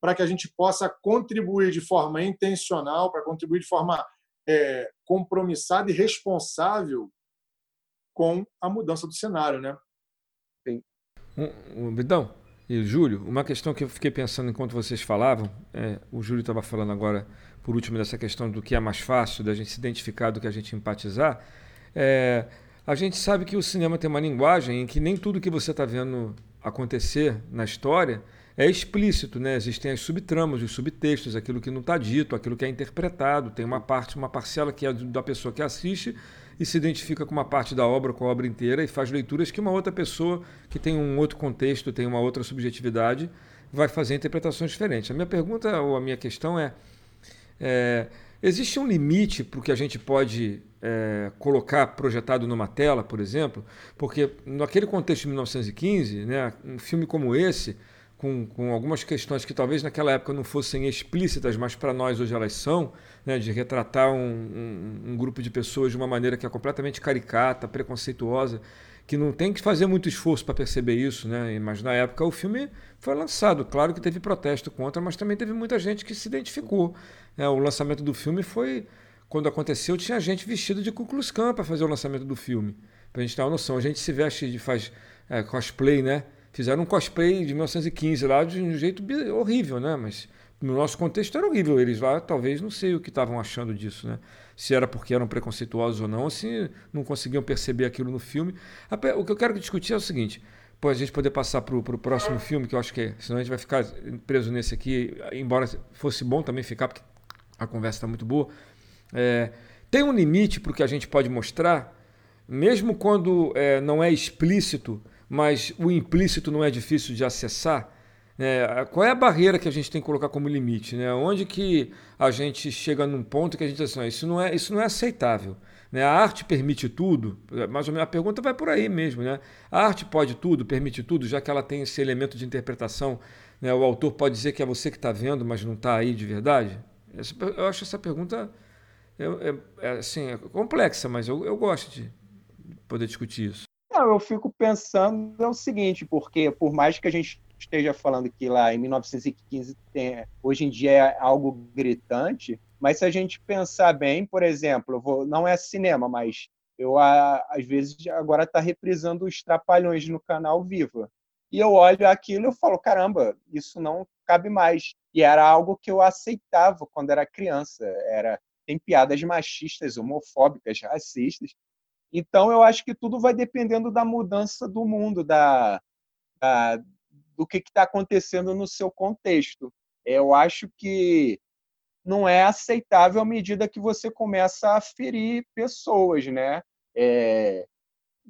para que a gente possa contribuir de forma intencional, para contribuir de forma é, compromissada e responsável com a mudança do cenário. Né? Sim. Um, Bidão e Júlio, uma questão que eu fiquei pensando enquanto vocês falavam, é, o Júlio estava falando agora, por último, dessa questão do que é mais fácil, da gente se identificar, do que a gente empatizar. É, a gente sabe que o cinema tem uma linguagem em que nem tudo que você está vendo acontecer na história é explícito, né? Existem as subtramas, os subtextos, aquilo que não está dito, aquilo que é interpretado. Tem uma parte, uma parcela que é da pessoa que assiste e se identifica com uma parte da obra, com a obra inteira, e faz leituras que uma outra pessoa que tem um outro contexto, tem uma outra subjetividade, vai fazer interpretações diferentes. A minha pergunta ou a minha questão é, é existe um limite para o que a gente pode é, colocar projetado numa tela, por exemplo, porque naquele contexto de 1915, né, um filme como esse, com, com algumas questões que talvez naquela época não fossem explícitas, mas para nós hoje elas são, né, de retratar um, um, um, grupo de pessoas de uma maneira que é completamente caricata, preconceituosa, que não tem que fazer muito esforço para perceber isso, né? Mas na época o filme foi lançado, claro que teve protesto contra, mas também teve muita gente que se identificou. Né? O lançamento do filme foi quando aconteceu, tinha gente vestida de Ku Klux Klan para fazer o lançamento do filme. Para a gente ter uma noção. A gente se veste, faz é, cosplay, né? Fizeram um cosplay de 1915 lá de um jeito horrível, né? Mas no nosso contexto era horrível. Eles lá, talvez, não sei o que estavam achando disso, né? Se era porque eram preconceituosos ou não, se não conseguiam perceber aquilo no filme. O que eu quero discutir é o seguinte: pô, a gente poder passar para o próximo filme, que eu acho que é, senão a gente vai ficar preso nesse aqui, embora fosse bom também ficar, porque a conversa está muito boa. É, tem um limite para o que a gente pode mostrar, mesmo quando é, não é explícito, mas o implícito não é difícil de acessar. Né? Qual é a barreira que a gente tem que colocar como limite? Né? Onde que a gente chega num ponto que a gente diz assim, isso não é, isso não é aceitável. Né? A arte permite tudo? Mais ou menos a pergunta vai por aí mesmo. Né? A arte pode tudo, permite tudo, já que ela tem esse elemento de interpretação. Né? O autor pode dizer que é você que está vendo, mas não está aí de verdade? Eu acho essa pergunta é, é, é, assim, é complexa, mas eu, eu gosto de poder discutir isso. Não, eu fico pensando é o seguinte, porque por mais que a gente esteja falando que lá em 1915 tem, hoje em dia é algo gritante, mas se a gente pensar bem, por exemplo, vou, não é cinema, mas eu às vezes agora está reprisando os Trapalhões no canal Viva. E eu olho aquilo e falo, caramba, isso não cabe mais. E era algo que eu aceitava quando era criança. Era tem piadas machistas, homofóbicas, racistas. Então, eu acho que tudo vai dependendo da mudança do mundo, da, da do que está acontecendo no seu contexto. Eu acho que não é aceitável à medida que você começa a ferir pessoas, né? É,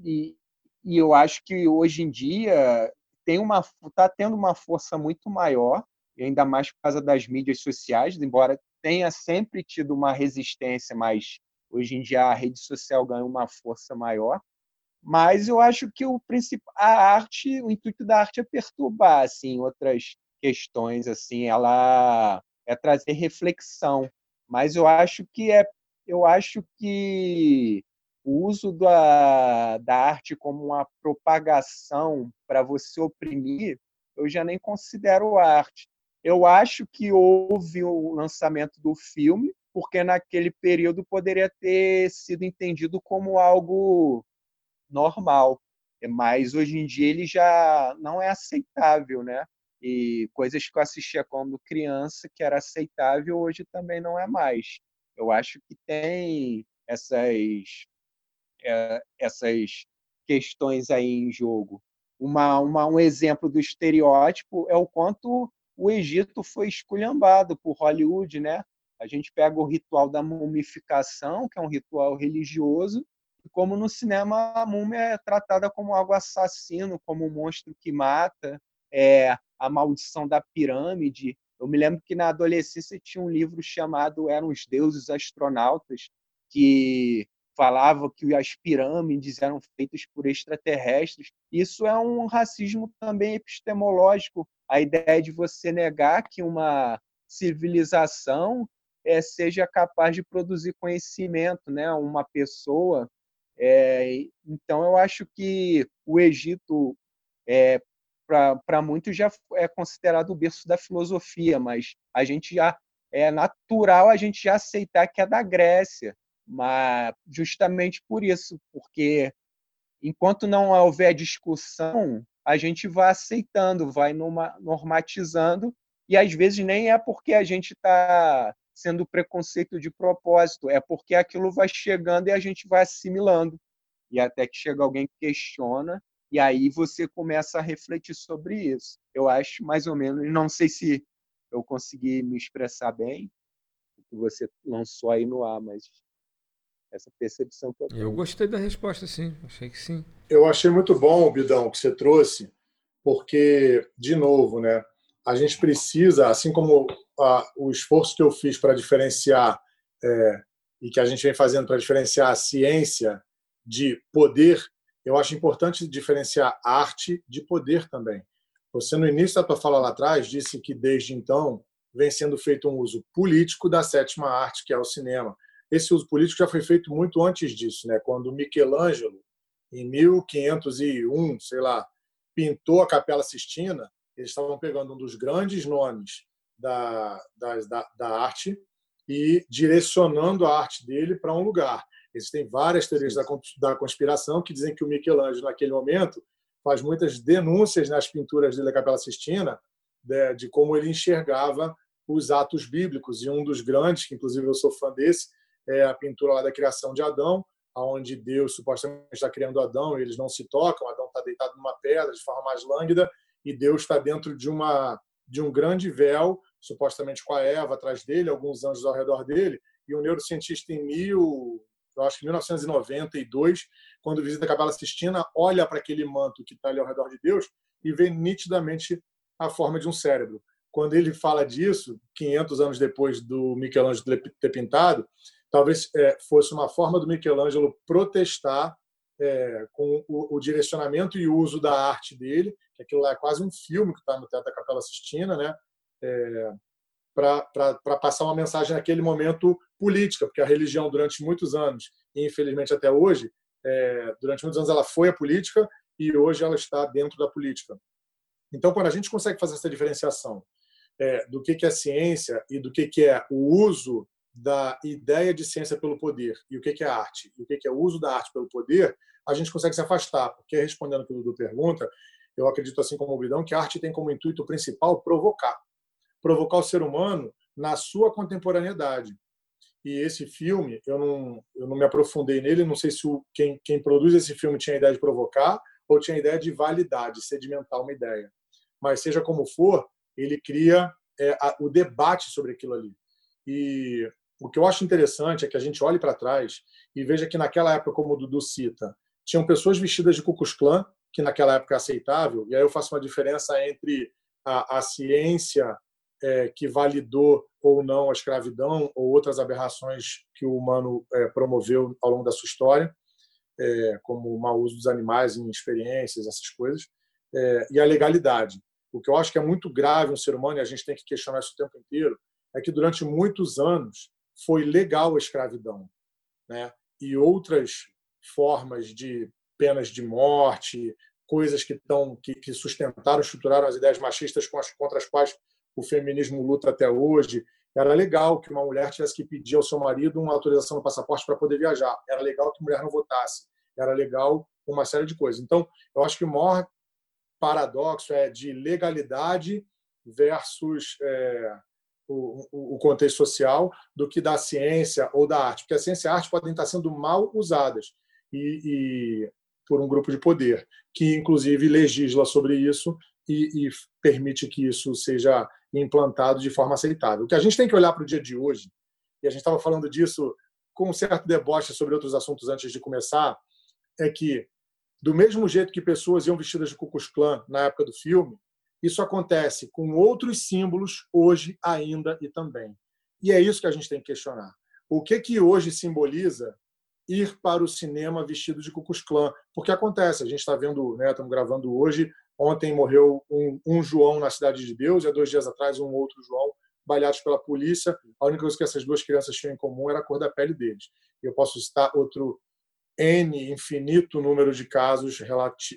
e, e eu acho que hoje em dia tem uma está tendo uma força muito maior, ainda mais por causa das mídias sociais, embora tenha sempre tido uma resistência, mas hoje em dia a rede social ganha uma força maior. Mas eu acho que o principal, a arte, o intuito da arte é perturbar, assim, outras questões, assim, ela é trazer reflexão. Mas eu acho que é, eu acho que o uso da, da arte como uma propagação para você oprimir, eu já nem considero arte. Eu acho que houve o lançamento do filme, porque naquele período poderia ter sido entendido como algo normal. mas hoje em dia ele já não é aceitável, né? E coisas que eu assistia quando criança, que era aceitável, hoje também não é mais. Eu acho que tem essas, é, essas questões aí em jogo. Uma, uma, um exemplo do estereótipo é o quanto o Egito foi esculhambado por Hollywood, né? A gente pega o ritual da mumificação, que é um ritual religioso, como no cinema a múmia é tratada como algo assassino, como um monstro que mata, é a maldição da pirâmide. Eu me lembro que na adolescência tinha um livro chamado Eram os Deuses Astronautas, que falava que as pirâmides eram feitas por extraterrestres. Isso é um racismo também epistemológico, a ideia de você negar que uma civilização é, seja capaz de produzir conhecimento, né? Uma pessoa. É, então, eu acho que o Egito, é, para muitos, já é considerado o berço da filosofia, mas a gente já é natural a gente já aceitar que é da Grécia, mas justamente por isso, porque enquanto não houver discussão, a gente vai aceitando, vai normatizando, e às vezes nem é porque a gente está sendo preconceito de propósito, é porque aquilo vai chegando e a gente vai assimilando. E até que chega alguém que questiona, e aí você começa a refletir sobre isso. Eu acho mais ou menos, não sei se eu consegui me expressar bem, o que você lançou aí no ar, mas essa percepção que eu tenho. Eu gostei da resposta, sim, achei que sim. Eu achei muito bom, Bidão, que você trouxe, porque, de novo, né, a gente precisa, assim como a, o esforço que eu fiz para diferenciar é, e que a gente vem fazendo para diferenciar a ciência de poder, eu acho importante diferenciar arte de poder também. Você, no início da tua fala lá atrás, disse que desde então vem sendo feito um uso político da sétima arte, que é o cinema. Esse uso político já foi feito muito antes disso, né? quando Michelangelo, em 1501, sei lá, pintou a Capela Sistina, eles estavam pegando um dos grandes nomes da, da, da arte e direcionando a arte dele para um lugar. Existem várias teorias da, da conspiração que dizem que o Michelangelo, naquele momento, faz muitas denúncias nas pinturas dele da Capela Sistina de, de, como ele enxergava os atos bíblicos. E um dos grandes, que inclusive eu sou fã desse, é a pintura lá da criação de Adão, onde Deus supostamente está criando Adão e eles não se tocam. Adão está deitado numa pedra de forma mais lânguida e Deus está dentro de uma de um grande véu, supostamente com a Eva atrás dele, alguns anjos ao redor dele, e um neurocientista em mil, eu acho que 1992, quando visita a Cabala Sistina, olha para aquele manto que está ali ao redor de Deus e vê nitidamente a forma de um cérebro. Quando ele fala disso, 500 anos depois do Michelangelo ter pintado, talvez é, fosse uma forma do Michelangelo protestar é, com o, o, direcionamento e uso da arte dele, que aquilo lá é quase um filme que está no Teatro da Capela Sistina, né? É, para passar uma mensagem naquele momento política, porque a religião durante muitos anos, e infelizmente até hoje, é, durante muitos anos ela foi a política e hoje ela está dentro da política. Então, quando a gente consegue fazer essa diferenciação é, do que, que é ciência e do que, que é o uso da ideia de ciência pelo poder e o que, é arte e o que, é o uso da arte pelo poder, a gente consegue se afastar, porque respondendo o que o Dudu pergunta, eu acredito assim como o Bidão que a arte tem como intuito principal provocar, provocar o ser humano na sua contemporaneidade. E esse filme, eu não, eu não me aprofundei nele, não sei se o, quem, quem produz esse filme tinha a ideia de provocar ou tinha a ideia de validar, de sedimentar uma ideia. Mas seja como for, ele cria é, a, o debate sobre aquilo ali. E o que eu acho interessante é que a gente olhe para trás e veja que naquela época, como o Dudu cita, tinham pessoas vestidas de Klux Klan, que naquela época é aceitável, e aí eu faço uma diferença entre a, a ciência é, que validou ou não a escravidão ou outras aberrações que o humano é, promoveu ao longo da sua história, é, como o mau uso dos animais em experiências, essas coisas, é, e a legalidade. O que eu acho que é muito grave um ser humano, e a gente tem que questionar isso o tempo inteiro, é que durante muitos anos foi legal a escravidão. Né? E outras formas de penas de morte, coisas que, estão, que, que sustentaram, estruturaram as ideias machistas com as, contra as quais o feminismo luta até hoje. Era legal que uma mulher tivesse que pedir ao seu marido uma autorização no passaporte para poder viajar. Era legal que a mulher não votasse. Era legal uma série de coisas. Então, eu acho que o maior paradoxo é de legalidade versus é, o, o, contexto social do que da ciência ou da arte, porque a ciência e a arte podem estar sendo mal usadas e, e por um grupo de poder que, inclusive, legisla sobre isso e, e permite que isso seja implantado de forma aceitável. O que a gente tem que olhar para o dia de hoje, e a gente estava falando disso com um certo deboche sobre outros assuntos antes de começar, é que, do mesmo jeito que pessoas iam vestidas de Ku Klux Klan na época do filme, isso acontece com outros símbolos hoje ainda e também. E é isso que a gente tem que questionar. O que que hoje simboliza ir para o cinema vestido de Klux Klan? Porque acontece, a gente está vendo, né, estamos gravando hoje, ontem morreu um, um, João na Cidade de Deus, e há dois dias atrás um outro João, baleados pela polícia. A única coisa que essas duas crianças tinham em comum era a cor da pele deles. Eu posso citar outro N infinito número de casos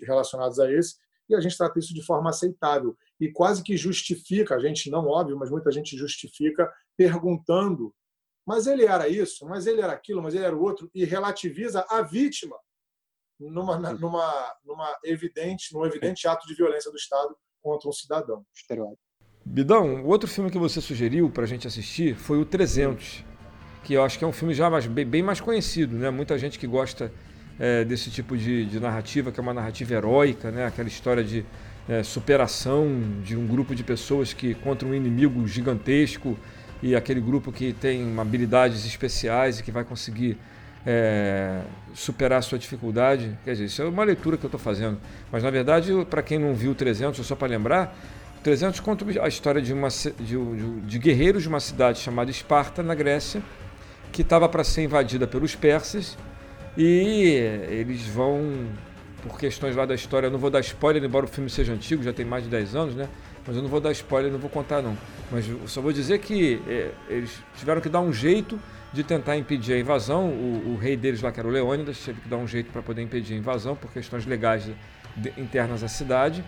relacionados a esse, e a gente trata isso de forma aceitável. E quase que justifica, a gente não óbvio, mas muita gente justifica perguntando, mas ele era isso, mas ele era aquilo, mas ele era o outro? E relativiza a vítima numa numa numa evidente, num evidente ato de violência do Estado contra um cidadão. Bidão, o outro filme que você sugeriu para a gente assistir foi o 300, que eu acho que é um filme já mais, bem, bem mais conhecido, né? Muita gente que gosta é, desse tipo de, de, narrativa, que é uma narrativa heróica, né? aquela história de é, superação de um grupo de pessoas que contra um inimigo gigantesco e aquele grupo que tem habilidades especiais e que vai conseguir é, superar a sua dificuldade. Quer dizer, isso é uma leitura que eu estou fazendo. Mas, na verdade, para quem não viu 300, só para lembrar, 300 conta a história de, uma, de, de, de guerreiros de uma cidade chamada Esparta, na Grécia, que estava para ser invadida pelos persas e eles vão, por questões lá da história, eu não vou dar spoiler, embora o filme seja antigo, já tem mais de 10 anos, né? Mas eu não vou dar spoiler, não vou contar não. Mas só vou dizer que é, eles tiveram que dar um jeito de tentar impedir a invasão. O, o, rei deles lá, que era o Leônidas, teve que dar um jeito para poder impedir a invasão por questões legais de, internas à cidade.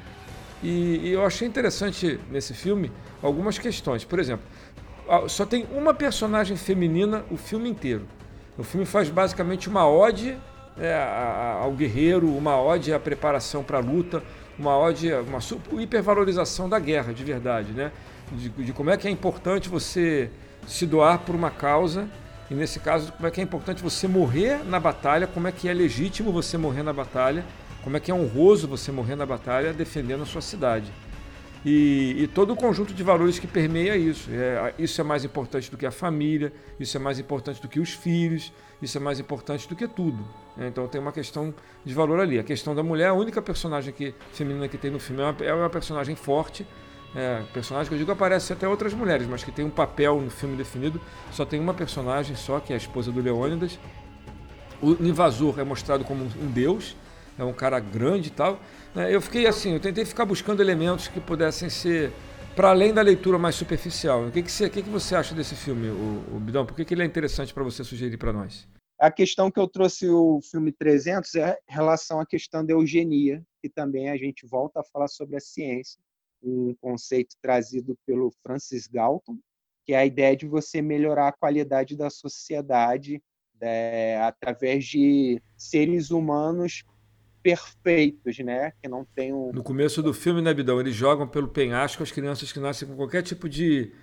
E, e, eu achei interessante nesse filme algumas questões. Por exemplo, só tem uma personagem feminina o filme inteiro. O filme faz basicamente uma ode é, ao guerreiro, uma ode à preparação para a luta, uma ode, uma hipervalorização da guerra, de verdade, né? De, de, como é que é importante você se doar por uma causa e nesse caso como é que é importante você morrer na batalha, como é que é legítimo você morrer na batalha, como é que é honroso você morrer na batalha defendendo a sua cidade. E, e, todo o conjunto de valores que permeia isso. É, isso é mais importante do que a família, isso é mais importante do que os filhos, isso é mais importante do que tudo. É, então tem uma questão de valor ali. A questão da mulher, a única personagem que, feminina que tem no filme é uma, é uma personagem forte. É, personagem que eu digo aparece até outras mulheres, mas que tem um papel no filme definido. Só tem uma personagem só, que é a esposa do Leônidas. O invasor é mostrado como um deus, é um cara grande e tal. Né? Eu fiquei assim, eu tentei ficar buscando elementos que pudessem ser para além da leitura mais superficial. O que, que, você, que, que você acha desse filme, o, o Bidão? Por que, que ele é interessante para você sugerir para nós? A questão que eu trouxe o filme 300 é em relação à questão da eugenia, que também a gente volta a falar sobre a ciência, um conceito trazido pelo Francis Galton, que é a ideia de você melhorar a qualidade da sociedade é, através de seres humanos perfeitos, né? Que não tem um... No começo do filme, né, Bidão? Eles jogam pelo penhasco as crianças que nascem com qualquer tipo de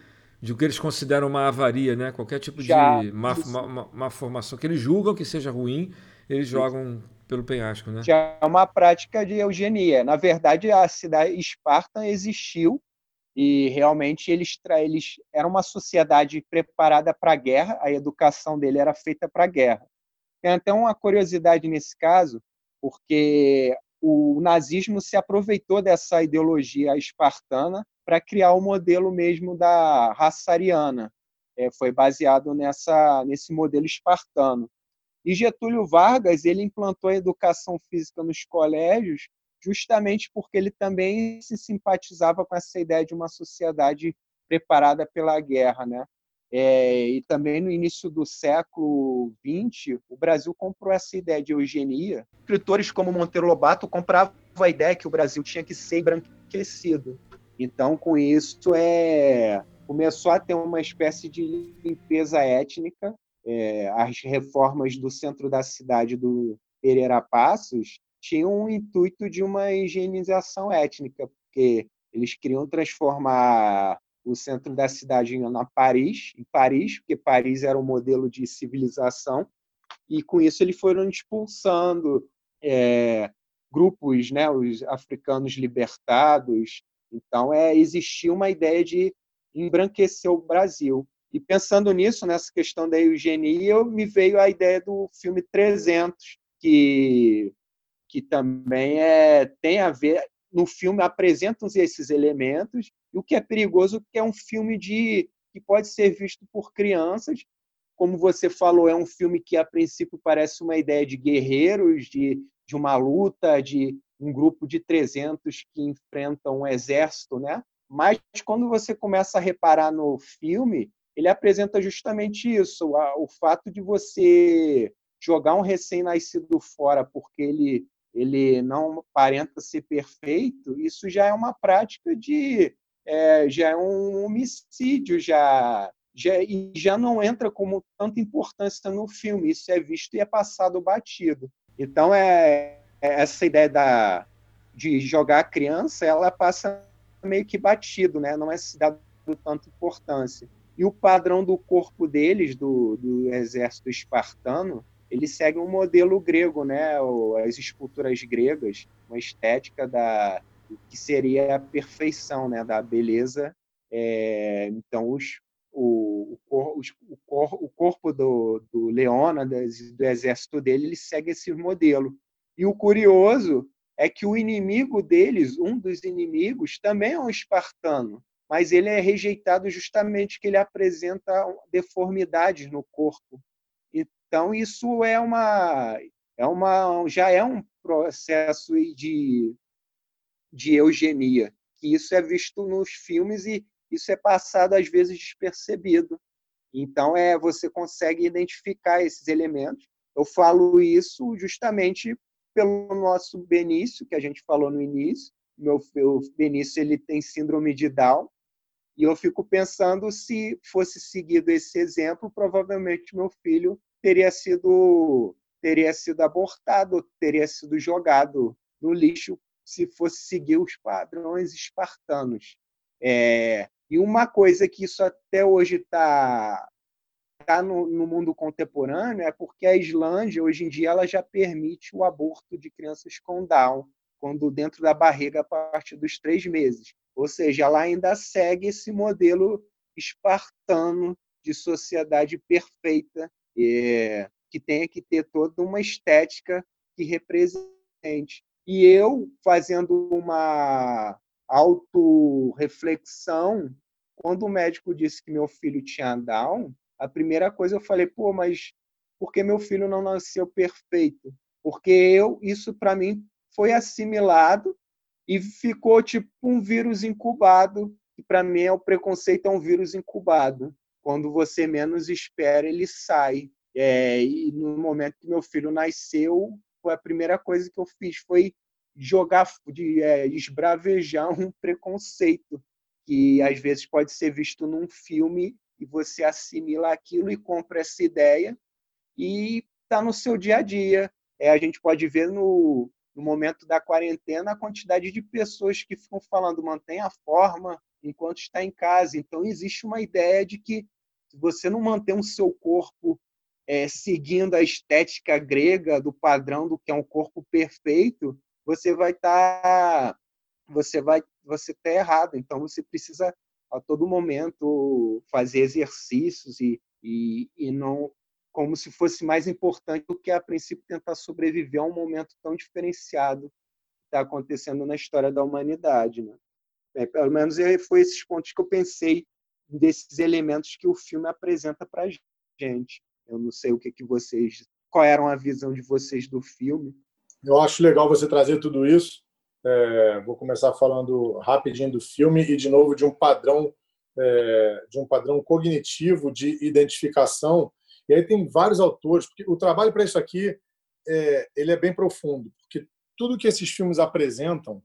de o que eles consideram uma avaria, né? Qualquer tipo Já, de má, má, má, formação que eles julgam que seja ruim, eles isso. jogam pelo penhasco, né? Já é uma prática de eugenia. Na verdade, a cidade Esparta existiu e realmente eles, eles eram uma sociedade preparada para a guerra, a educação dele era feita para a guerra. Tem até uma curiosidade nesse caso, porque o nazismo se aproveitou dessa ideologia espartana para criar o modelo mesmo da raça ariana. É, foi baseado nessa, nesse modelo espartano. E Getúlio Vargas ele implantou a educação física nos colégios justamente porque ele também se simpatizava com essa ideia de uma sociedade preparada pela guerra, né? É, e também no início do século XX, o Brasil comprou essa ideia de eugenia. Escritores como Monteiro Lobato compravam a ideia que o Brasil tinha que ser embranquecido. Então, com isso, é, começou a ter uma espécie de limpeza étnica. É, as reformas do centro da cidade do Pereira Passos tinha um intuito de uma higienização étnica, porque eles queriam transformar o centro da cidade na Paris, em Paris, porque Paris era um modelo de civilização, e com isso eles foram expulsando é, grupos, né, os africanos libertados. Então, é existia uma ideia de embranquecer o Brasil. E pensando nisso, nessa questão da eugenia, me veio a ideia do filme 300, que, que também é, tem a ver. No filme apresentam-se esses elementos, e o que é perigoso é que é um filme de que pode ser visto por crianças. Como você falou, é um filme que a princípio parece uma ideia de guerreiros, de, de uma luta, de um grupo de 300 que enfrentam um exército, né? Mas quando você começa a reparar no filme, ele apresenta justamente isso, o fato de você jogar um recém-nascido fora porque ele ele não aparenta ser perfeito, isso já é uma prática de é, já é um homicídio, já, já, e já não entra como tanta importância no filme. Isso é visto e é passado batido. Então, é, é essa ideia da, de jogar a criança, ela passa meio que batido, né? não é dado tanta importância. E o padrão do corpo deles, do, do exército espartano, ele segue um modelo grego, né? as esculturas gregas, uma estética da, que seria a perfeição né, da beleza. É, então, os, o, o, o, cor, o corpo do, do Leônidas, do exército dele, ele segue esse modelo. E o curioso é que o inimigo deles, um dos inimigos, também é um espartano, mas ele é rejeitado justamente que ele apresenta deformidades no corpo. Então isso é uma é uma já é um processo de de eugenia, que isso é visto nos filmes e isso é passado às vezes despercebido. Então é você consegue identificar esses elementos. Eu falo isso justamente pelo nosso Benício, que a gente falou no início. Meu, Benício ele tem síndrome de Down e eu fico pensando se fosse seguido esse exemplo, provavelmente meu filho teria sido teria sido abortado, teria sido jogado no lixo se fosse seguir os padrões espartanos. É, e uma coisa que isso até hoje está tá no, no, mundo contemporâneo é porque a Islândia, hoje em dia, ela já permite o aborto de crianças com Down, quando dentro da barriga a partir dos três meses. Ou seja, ela ainda segue esse modelo espartano de sociedade perfeita, é, que tenha que ter toda uma estética que represente. E eu, fazendo uma autorreflexão, quando o médico disse que meu filho tinha Down, a primeira coisa eu falei, pô, mas por que meu filho não nasceu perfeito? Porque eu, isso para mim foi assimilado e ficou tipo um vírus incubado, que para mim é o preconceito é um vírus incubado. Quando você menos espera, ele sai. É, e no momento que meu filho nasceu, a primeira coisa que eu fiz foi jogar, de é, esbravejar um preconceito que às vezes pode ser visto num filme e você assimila aquilo e compra essa ideia e está no seu dia a dia. É, a gente pode ver no, no momento da quarentena a quantidade de pessoas que ficam falando mantenha a forma enquanto está em casa. Então existe uma ideia de que se você não mantém o seu corpo é, seguindo a estética grega do padrão do que é um corpo perfeito, você vai estar tá, você vai você tá errado. Então você precisa a todo momento fazer exercícios e, e, e não como se fosse mais importante do que a princípio tentar sobreviver a um momento tão diferenciado que está acontecendo na história da humanidade, né? É, pelo menos foi esses pontos que eu pensei desses elementos que o filme apresenta para gente. Eu não sei o que que vocês, qual era a visão de vocês do filme. Eu acho legal você trazer tudo isso. É, vou começar falando rapidinho do filme e de novo de um padrão é, de um padrão cognitivo de identificação. E aí tem vários autores, porque o trabalho para isso aqui é, ele é bem profundo, porque tudo que esses filmes apresentam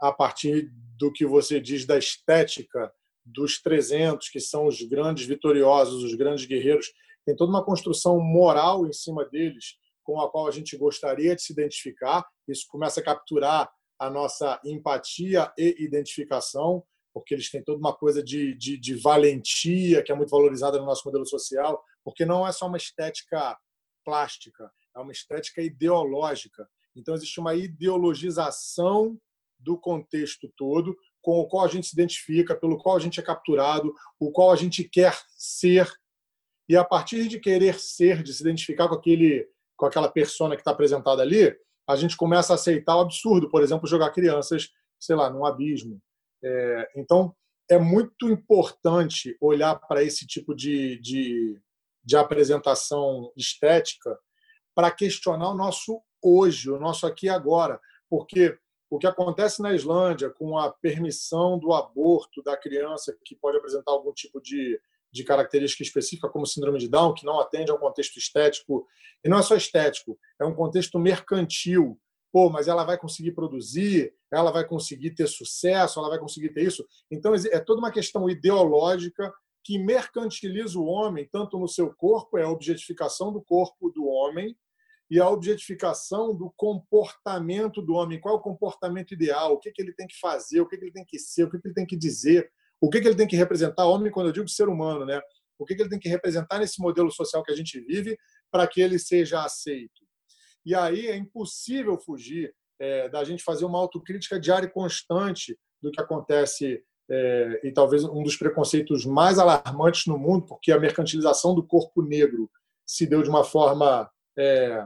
a partir do que você diz da estética dos 300, que são os grandes vitoriosos, os grandes guerreiros, tem toda uma construção moral em cima deles, com a qual a gente gostaria de se identificar. Isso começa a capturar a nossa empatia e identificação, porque eles têm toda uma coisa de, de, de valentia que é muito valorizada no nosso modelo social, porque não é só uma estética plástica, é uma estética ideológica. Então, existe uma ideologização do contexto todo, com o qual a gente se identifica, pelo qual a gente é capturado, o qual a gente quer ser. E a partir de querer ser, de se identificar com, aquele, com aquela persona que está apresentada ali, a gente começa a aceitar o absurdo, por exemplo, jogar crianças, sei lá, num abismo. É, então, é muito importante olhar para esse tipo de, de, de apresentação estética para questionar o nosso hoje, o nosso aqui e agora. Porque o que acontece na Islândia com a permissão do aborto da criança que pode apresentar algum tipo de, de característica específica, como síndrome de Down, que não atende a um contexto estético, e não é só estético, é um contexto mercantil. Pô, mas ela vai conseguir produzir, ela vai conseguir ter sucesso, ela vai conseguir ter isso. Então, é toda uma questão ideológica que mercantiliza o homem, tanto no seu corpo, é a objetificação do corpo do homem, e a objetificação do comportamento do homem. Qual é o comportamento ideal? O que, que ele tem que fazer? O que, que ele tem que ser? O que, que ele tem que dizer? O que, que ele tem que representar? Homem, quando eu digo ser humano, né? O que, que ele tem que representar nesse modelo social que a gente vive para que ele seja aceito? E aí é impossível fugir é, da gente fazer uma autocrítica diária e constante do que acontece é, e talvez um dos preconceitos mais alarmantes no mundo, porque a mercantilização do corpo negro se deu de uma forma é,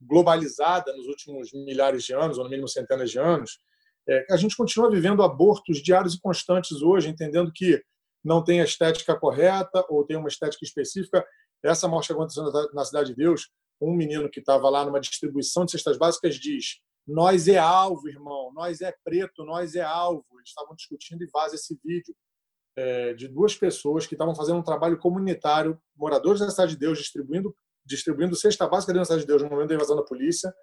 globalizada nos últimos milhares de anos, ou no mínimo centenas de anos, é, a gente continua vivendo abortos diários e constantes hoje, entendendo que não tem a estética correta ou tem uma estética específica. Essa morte que aconteceu na Cidade de Deus, um menino que estava lá numa distribuição de cestas básicas diz: Nós é alvo, irmão, nós é preto, nós é alvo. Eles estavam discutindo e vaza esse vídeo é, de duas pessoas que estavam fazendo um trabalho comunitário, moradores da Cidade de Deus, distribuindo distribuindo cesta básica dentro da cidade de Deus no momento da invasão da polícia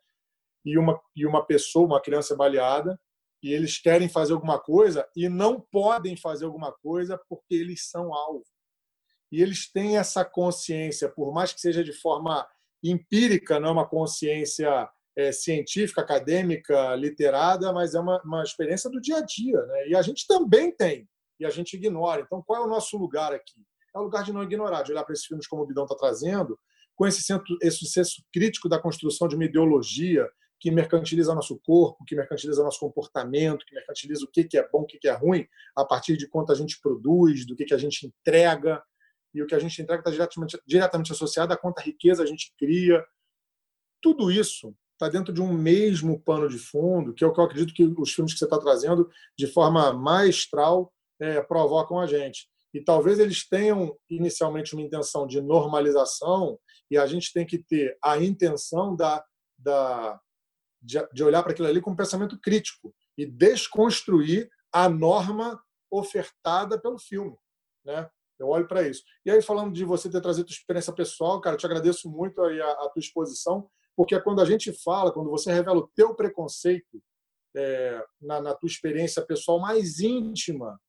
e uma, e uma pessoa, uma criança baleada, e eles querem fazer alguma coisa e não podem fazer alguma coisa porque eles são alvo. E eles têm essa consciência, por mais que seja de forma empírica, não é uma consciência é, científica, acadêmica, literada, mas é uma, uma experiência do dia a dia. Né? E a gente também tem, e a gente ignora. Então, qual é o nosso lugar aqui? É o lugar de não ignorar, de olhar para esses filmes como o Bidão está trazendo com esse, centro, esse senso crítico da construção de uma ideologia que mercantiliza nosso corpo, que mercantiliza nosso comportamento, que mercantiliza o que é bom, o que é ruim, a partir de quanto a gente produz, do que a gente entrega. E o que a gente entrega está diretamente, diretamente associado a quanta riqueza a gente cria. Tudo isso está dentro de um mesmo pano de fundo, que é o que eu acredito que os filmes que você está trazendo, de forma maestral, é, provocam a gente. E talvez eles tenham inicialmente uma intenção de normalização, e a gente tem que ter a intenção da, da, de, de olhar para aquilo ali com um pensamento crítico e desconstruir a norma ofertada pelo filme. Né? Eu olho para isso. E aí, falando de você ter trazido experiência pessoal, cara, eu te agradeço muito aí a, a tua exposição, porque quando a gente fala, quando você revela o teu preconceito é, na, na tua experiência pessoal mais íntima,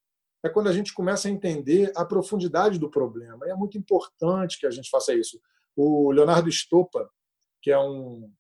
é quando a gente começa a entender a profundidade do problema. E é muito importante que a gente faça isso. O Leonardo Stoppa, que é um,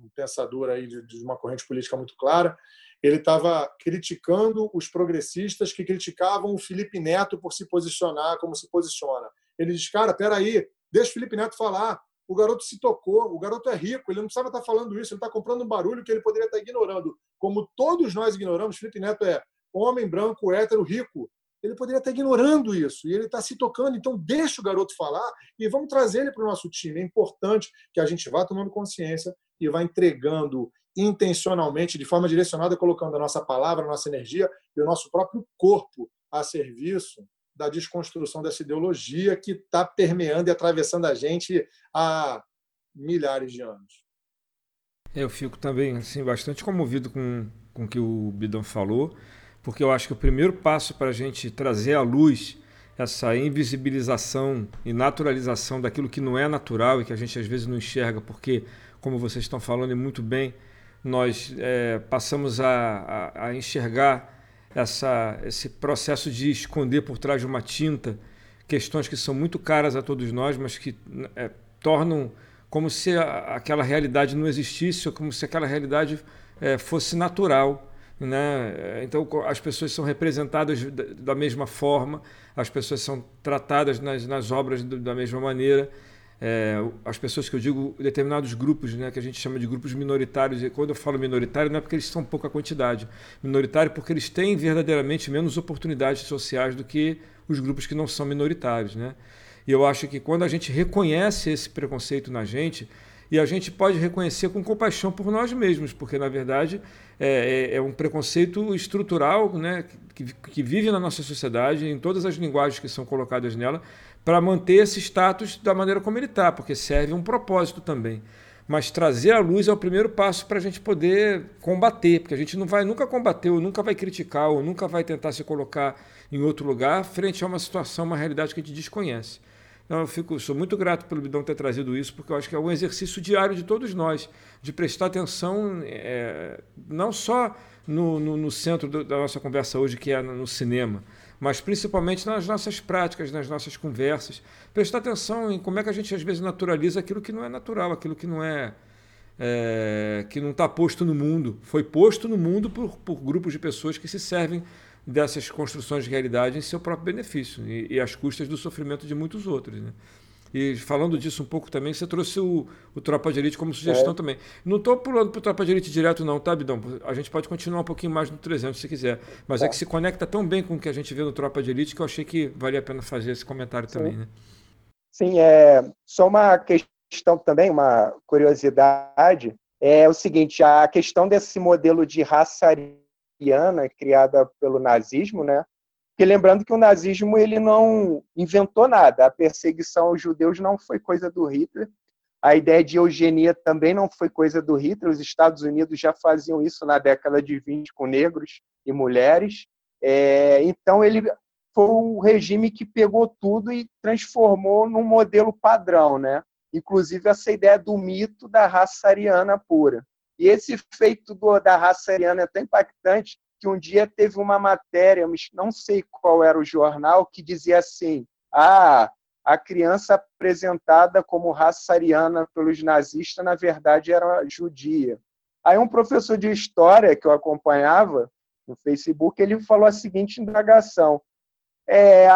um pensador aí de, de uma corrente política muito clara, ele estava criticando os progressistas que criticavam o Felipe Neto por se posicionar como se posiciona. Ele diz, cara, peraí, deixa o Felipe Neto falar. O garoto se tocou, o garoto é rico, ele não precisava estar falando isso, ele está comprando um barulho que ele poderia estar ignorando. Como todos nós ignoramos, Felipe Neto é homem branco, hétero, rico ele poderia estar ignorando isso e ele está se tocando. Então, deixa o garoto falar e vamos trazer ele para o nosso time. É importante que a gente vá tomando consciência e vá entregando intencionalmente, de forma direcionada, colocando a nossa palavra, a nossa energia e o nosso próprio corpo a serviço da desconstrução dessa ideologia que está permeando e atravessando a gente há milhares de anos. Eu fico também assim, bastante comovido com, com o que o Bidão falou porque eu acho que o primeiro passo para a gente trazer à luz essa invisibilização e naturalização daquilo que não é natural e que a gente às vezes não enxerga, porque, como vocês estão falando e muito bem, nós é, passamos a, a, a enxergar essa, esse processo de esconder por trás de uma tinta questões que são muito caras a todos nós, mas que é, tornam como se aquela realidade não existisse, ou como se aquela realidade é, fosse natural. Né? Então, as pessoas são representadas da mesma forma, as pessoas são tratadas nas, nas obras da mesma maneira. É, as pessoas que eu digo, determinados grupos, né, que a gente chama de grupos minoritários, e quando eu falo minoritário, não é porque eles são pouca quantidade, minoritário porque eles têm verdadeiramente menos oportunidades sociais do que os grupos que não são minoritários. Né? E eu acho que quando a gente reconhece esse preconceito na gente, e a gente pode reconhecer com compaixão por nós mesmos, porque na verdade é, é, é um preconceito estrutural né, que, que vive na nossa sociedade, em todas as linguagens que são colocadas nela, para manter esse status da maneira como ele está, porque serve um propósito também. Mas trazer a luz é o primeiro passo para a gente poder combater, porque a gente não vai nunca combater, ou nunca vai criticar, ou nunca vai tentar se colocar em outro lugar frente a uma situação, uma realidade que a gente desconhece. Então, eu fico, sou muito grato pelo Bidão ter trazido isso, porque eu acho que é um exercício diário de todos nós, de prestar atenção é, não só no, no, no centro do, da nossa conversa hoje, que é no cinema, mas principalmente nas nossas práticas, nas nossas conversas. Prestar atenção em como é que a gente às vezes naturaliza aquilo que não é natural, aquilo que não é, é que não está posto no mundo. Foi posto no mundo por, por grupos de pessoas que se servem dessas construções de realidade em seu próprio benefício e, e às custas do sofrimento de muitos outros. Né? E falando disso um pouco também, você trouxe o, o Tropa de Elite como sugestão é. também. Não estou pulando para o Tropa de Elite direto, não, tá, Bidão? A gente pode continuar um pouquinho mais no 300 se quiser. Mas é é que se conecta tão bem com o que a gente vê no Tropa de Elite que eu achei que valia a pena fazer esse comentário Sim. também. Né? Sim, é só uma questão também, uma curiosidade. É o seguinte: a questão desse modelo de raça ariana criada pelo nazismo, né? Porque lembrando que o nazismo ele não inventou nada, a perseguição aos judeus não foi coisa do Hitler, a ideia de eugenia também não foi coisa do Hitler, os Estados Unidos já faziam isso na década de 20 com negros e mulheres. É, então ele foi o regime que pegou tudo e transformou num modelo padrão, né? Inclusive essa ideia do mito da raça ariana pura. E esse feito do, da raça ariana é tão impactante que um dia teve uma matéria, não sei qual era o jornal, que dizia assim: ah, a criança apresentada como raça ariana pelos nazistas, na verdade, era judia. Aí um professor de história que eu acompanhava no Facebook, ele falou a seguinte indagação. É,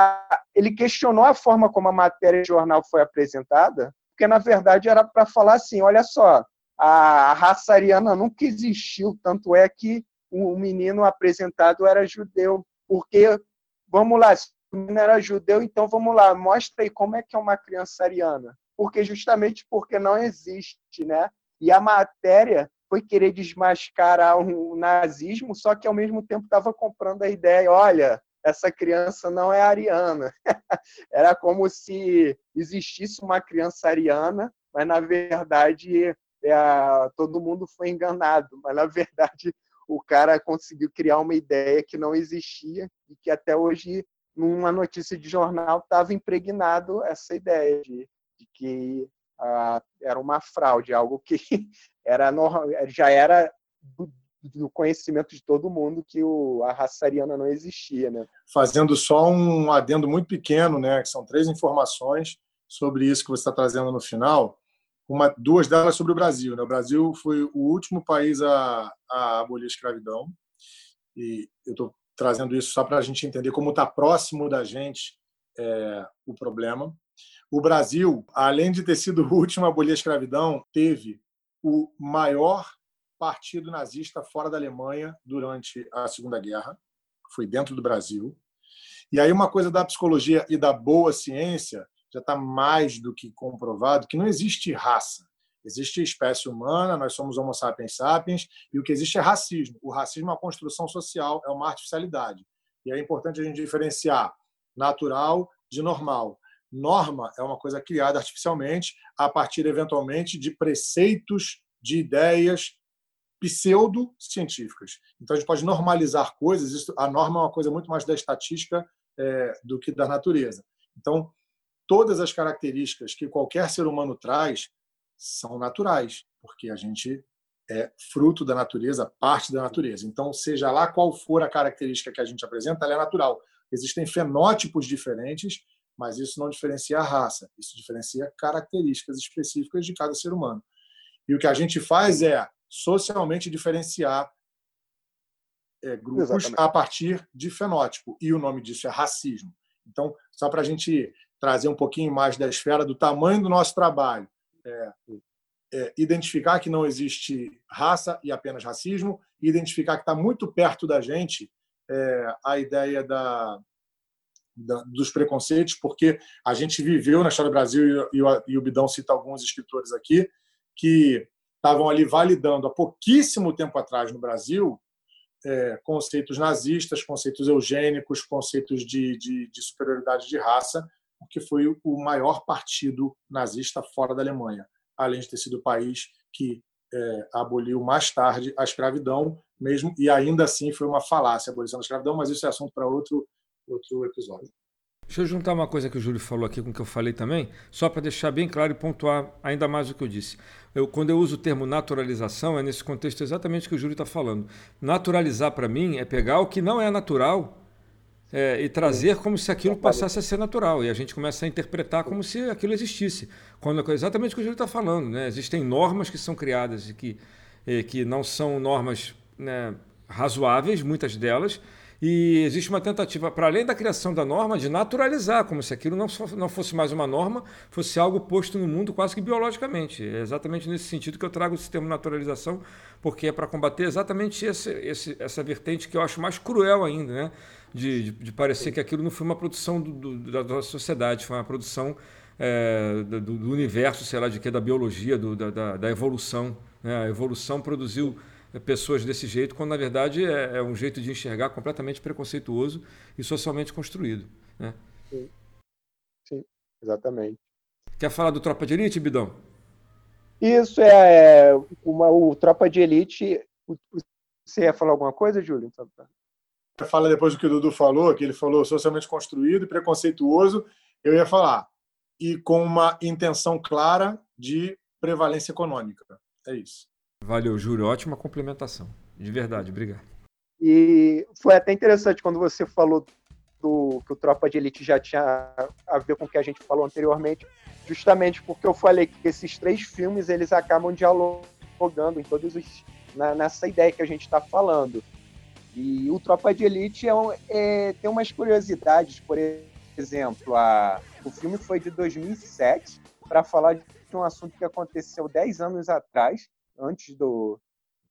ele questionou a forma como a matéria de jornal foi apresentada, porque na verdade era para falar assim, olha só, a raça ariana nunca existiu, tanto é que o menino apresentado era judeu, porque, vamos lá, se o menino era judeu, então vamos lá, mostra aí como é que é uma criança ariana. Porque justamente porque não existe, né? E a matéria foi querer desmascarar o nazismo, só que ao mesmo tempo estava comprando a ideia, olha, essa criança não é ariana. Era como se existisse uma criança ariana, mas na verdade é, todo mundo foi enganado, mas na verdade o cara conseguiu criar uma ideia que não existia e que até hoje, numa notícia de jornal, estava impregnado essa ideia de, de que ah, era uma fraude, algo que era já era do, do, conhecimento de todo mundo que o, a raça ariana não existia. Né? Fazendo só um adendo muito pequeno, né, que são três informações sobre isso que você está trazendo no final uma, duas delas sobre o Brasil. Né? O Brasil foi o último país a, a abolir a escravidão, e eu estou trazendo isso só para a gente entender como está próximo da gente é, o problema. O Brasil, além de ter sido o último a abolir a escravidão, teve o maior partido nazista fora da Alemanha durante a Segunda Guerra, foi dentro do Brasil. E aí uma coisa da psicologia e da boa ciência já está mais do que comprovado que não existe raça. Existe espécie humana, nós somos Homo sapiens sapiens, e o que existe é racismo. O racismo é uma construção social, é uma artificialidade. E é importante a gente diferenciar natural de normal. Norma é uma coisa criada artificialmente a partir, eventualmente, de preceitos, de ideias pseudo-científicas. Então, a gente pode normalizar coisas. A norma é uma coisa muito mais da estatística é, do que da natureza. Então, todas as características que qualquer ser humano traz são naturais, porque a gente é fruto da natureza, parte da natureza. Então, seja lá qual for a característica que a gente apresenta, ela é natural. Existem fenótipos diferentes mas isso não diferencia a raça, isso diferencia características específicas de cada ser humano. E o que a gente faz é socialmente diferenciar é, grupos Exatamente. a partir de fenótipo, e o nome disso é racismo. Então, só para a gente trazer um pouquinho mais da esfera do tamanho do nosso trabalho, é, é, identificar que não existe raça e apenas racismo, identificar que está muito perto da gente é, a ideia da, da, dos preconceitos, porque a gente viveu na história do Brasil, e, e, e o Bidão cita alguns escritores aqui, que estavam ali validando há pouquíssimo tempo atrás no Brasil é, conceitos nazistas, conceitos eugênicos, conceitos de, de, de, superioridade de raça, porque foi o maior partido nazista fora da Alemanha, além de ter sido o país que é, aboliu mais tarde a escravidão, mesmo e ainda assim foi uma falácia a abolição da escravidão, mas isso é assunto para outro outro episódio. Deixa eu juntar uma coisa que o Júlio falou aqui com o que eu falei também, só para deixar bem claro e pontuar ainda mais o que eu disse. Eu, quando eu uso o termo naturalização, é nesse contexto exatamente que o Júlio está falando. Naturalizar para mim é pegar o que não é natural é, e trazer como se aquilo passasse a ser natural. E a gente começa a interpretar como se aquilo existisse. Quando, é exatamente o que o Júlio está falando. Né? Existem normas que são criadas e que, e que não são normas né, razoáveis, muitas delas, e existe uma tentativa, para além da criação da norma, de naturalizar, como se aquilo não, não fosse mais uma norma, fosse algo posto no mundo quase que biologicamente. É exatamente nesse sentido que eu trago o sistema de naturalização, porque é para combater exatamente esse, esse, essa vertente que eu acho mais cruel ainda, né? De, de, de parecer que aquilo não foi uma produção do, do, da, da sociedade, foi uma produção é, do, do, universo, sei lá de que, da biologia, da, da, da, evolução. Né? A evolução produziu pessoas desse jeito, quando na verdade é, é um jeito de enxergar completamente preconceituoso e socialmente construído. Né? Sim. Sim, exatamente. Quer falar do Tropa de Elite, Bidão? Isso é, é uma, o Tropa de Elite. Você ia falar alguma coisa, Júlio? Fala depois do que o Dudu falou, que ele falou socialmente construído e preconceituoso. Eu ia falar, e com uma intenção clara de prevalência econômica. É isso. Valeu, Júlio. Ótima complementação. De verdade, obrigado. E foi até interessante quando você falou do que o Tropa de Elite já tinha a ver com o que a gente falou anteriormente, justamente porque eu falei que esses três filmes eles acabam dialogando em todos os na, nessa ideia que a gente está falando. E o Tropa de Elite é, é, tem umas curiosidades, por exemplo, a, o filme foi de 2007 para falar de um assunto que aconteceu 10 anos atrás, antes do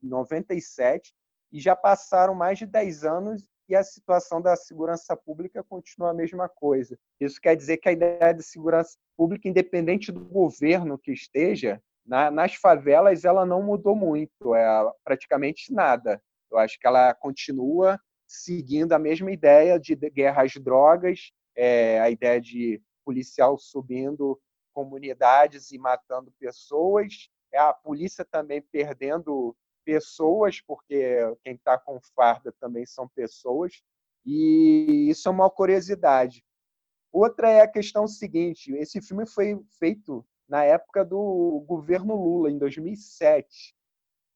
97, e já passaram mais de 10 anos e a situação da segurança pública continua a mesma coisa. Isso quer dizer que a ideia de segurança pública, independente do governo que esteja, na, nas favelas ela não mudou muito, é praticamente nada. Eu acho que ela continua seguindo a mesma ideia de guerra às drogas, é, a ideia de policial subindo comunidades e matando pessoas, é a polícia também perdendo pessoas, porque quem está com farda também são pessoas, e isso é uma curiosidade. Outra é a questão seguinte: esse filme foi feito na época do governo Lula, em 2007.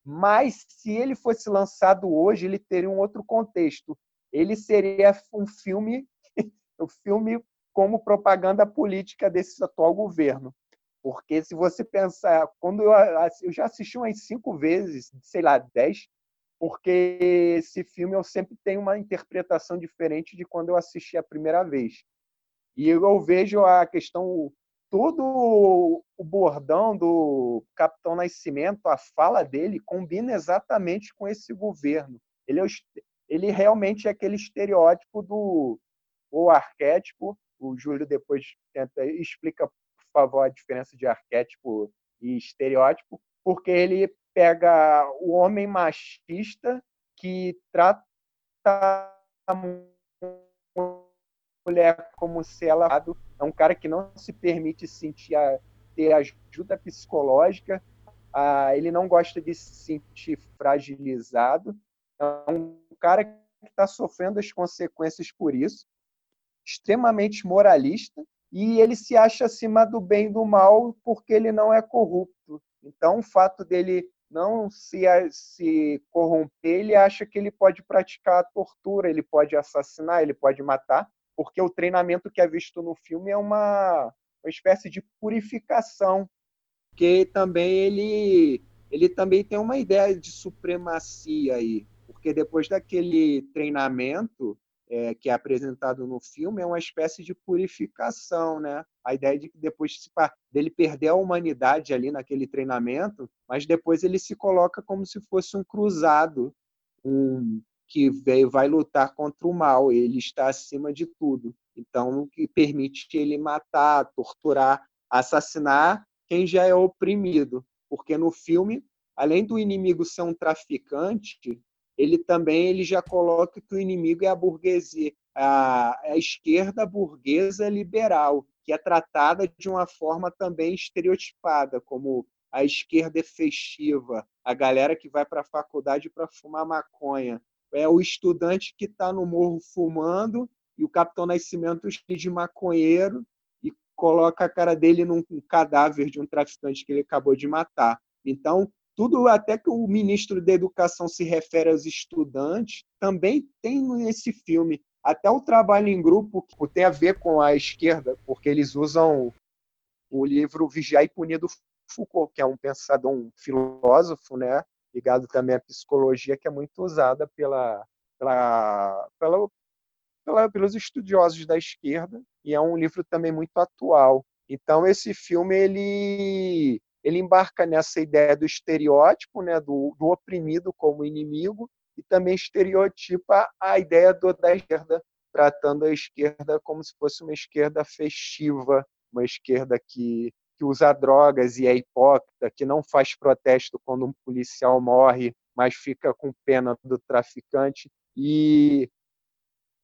Mas se ele fosse lançado hoje, ele teria um outro contexto. Ele seria um filme, um filme como propaganda política desse atual governo. Porque se você pensar, quando eu, eu já assisti umas cinco vezes, sei lá, dez, porque esse filme eu sempre tenho uma interpretação diferente de quando eu assisti a primeira vez. E eu vejo a questão, todo o bordão do Capitão Nascimento, a fala dele combina exatamente com esse governo. Ele, é, ele realmente é aquele estereótipo do o arquétipo. O Júlio depois tenta, explica favor a diferença de arquétipo e estereótipo, porque ele pega o homem machista que trata mulher como se ela é um cara que não se permite sentir a, ter ajuda psicológica, a, ele não gosta de se sentir fragilizado, é um cara que está sofrendo as consequências por isso, extremamente moralista e ele se acha acima do bem e do mal porque ele não é corrupto. Então, o fato dele não se, se corromper, ele acha que ele pode praticar tortura, ele pode assassinar, ele pode matar, porque o treinamento que é visto no filme é uma, uma espécie de purificação, que também ele ele também tem uma ideia de supremacia aí, porque depois daquele treinamento é, que é apresentado no filme é uma espécie de purificação, né? A ideia de que depois dele perder a humanidade ali naquele treinamento, mas depois ele se coloca como se fosse um cruzado, um que veio, vai lutar contra o mal. Ele está acima de tudo. Então, o que permite ele matar, torturar, assassinar quem já é oprimido, porque no filme, além do inimigo ser um traficante, ele também ele já coloca que o inimigo é a burguesia, a, a esquerda burguesa liberal, que é tratada de uma forma também estereotipada, como a esquerda efetiva, a galera que vai para a faculdade para fumar maconha, é o estudante que está no morro fumando e o Capitão Nascimento de maconheiro e coloca a cara dele num cadáver de um traficante que ele acabou de matar. Então, tudo até que o ministro da Educação se refere aos estudantes, também tem nesse filme. Até o trabalho em grupo que tem a ver com a esquerda, porque eles usam o livro Vigiar e Punir do Foucault, que é um pensador, um filósofo, né, ligado também à psicologia, que é muito usada pela, pela, pela, pela, pelos estudiosos da esquerda, e é um livro também muito atual. Então, esse filme ele ele embarca nessa ideia do estereótipo, né, do, do oprimido como inimigo, e também estereotipa a ideia do, da esquerda, tratando a esquerda como se fosse uma esquerda festiva, uma esquerda que, que usa drogas e é hipócrita, que não faz protesto quando um policial morre, mas fica com pena do traficante. E,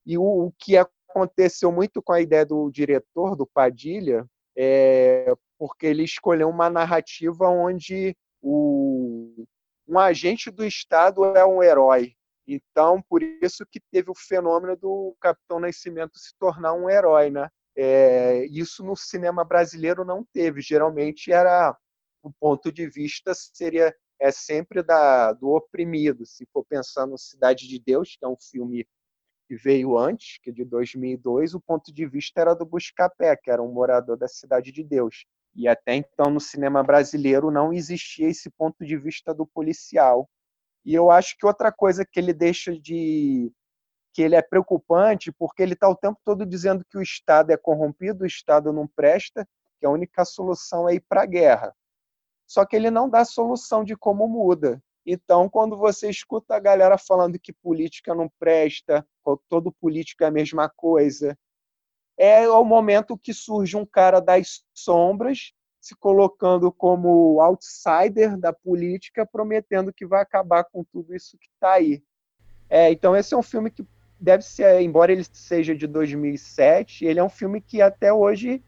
e o, o que aconteceu muito com a ideia do diretor, do Padilha, é, porque ele escolheu uma narrativa onde o, um agente do Estado é um herói. Então, por isso que teve o fenômeno do Capitão Nascimento se tornar um herói, né? É, isso no cinema brasileiro não teve. Geralmente era o ponto de vista seria é sempre da do oprimido. Se for pensar no Cidade de Deus, que é um filme que veio antes, que é de 2002, o ponto de vista era do Buscapé, que era um morador da Cidade de Deus. E até então no cinema brasileiro não existia esse ponto de vista do policial. E eu acho que outra coisa que ele deixa de que ele é preocupante porque ele está o tempo todo dizendo que o Estado é corrompido, o Estado não presta, que a única solução é ir para a guerra. Só que ele não dá solução de como muda. Então, quando você escuta a galera falando que política não presta, todo político é a mesma coisa, é o momento que surge um cara das sombras se colocando como outsider da política, prometendo que vai acabar com tudo isso que está aí. É, então esse é um filme que deve ser, embora ele seja de 2007, ele é um filme que até hoje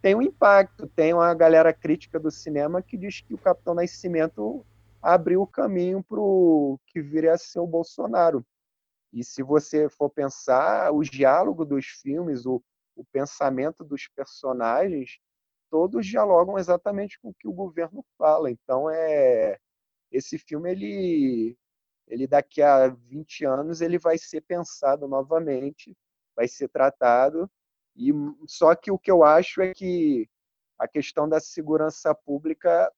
tem um impacto. Tem uma galera crítica do cinema que diz que o Capitão Nascimento abriu o caminho para o que viria a ser o Bolsonaro. E se você for pensar, o diálogo dos filmes, o, o pensamento dos personagens, todos dialogam exatamente com o que o governo fala. Então é esse filme ele ele daqui a 20 anos ele vai ser pensado novamente, vai ser tratado e só que o que eu acho é que a questão da segurança pública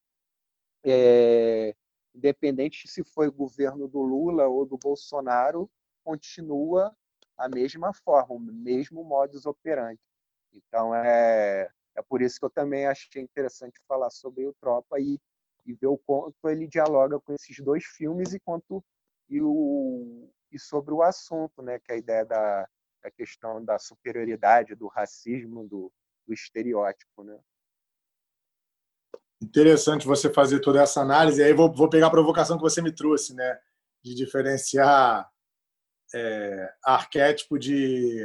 é, independente se foi governo do Lula ou do Bolsonaro, continua a mesma forma, o mesmo modus operandi. Então, é, é por isso que eu também achei interessante falar sobre o Tropa e, e ver o quanto ele dialoga com esses dois filmes e quanto e, o, e sobre o assunto, né, que é a ideia da, da questão da superioridade, do racismo, do, do estereótipo, né? Interessante você fazer toda essa análise. E aí vou, vou pegar a provocação que você me trouxe, né, de diferenciar é, arquétipo de,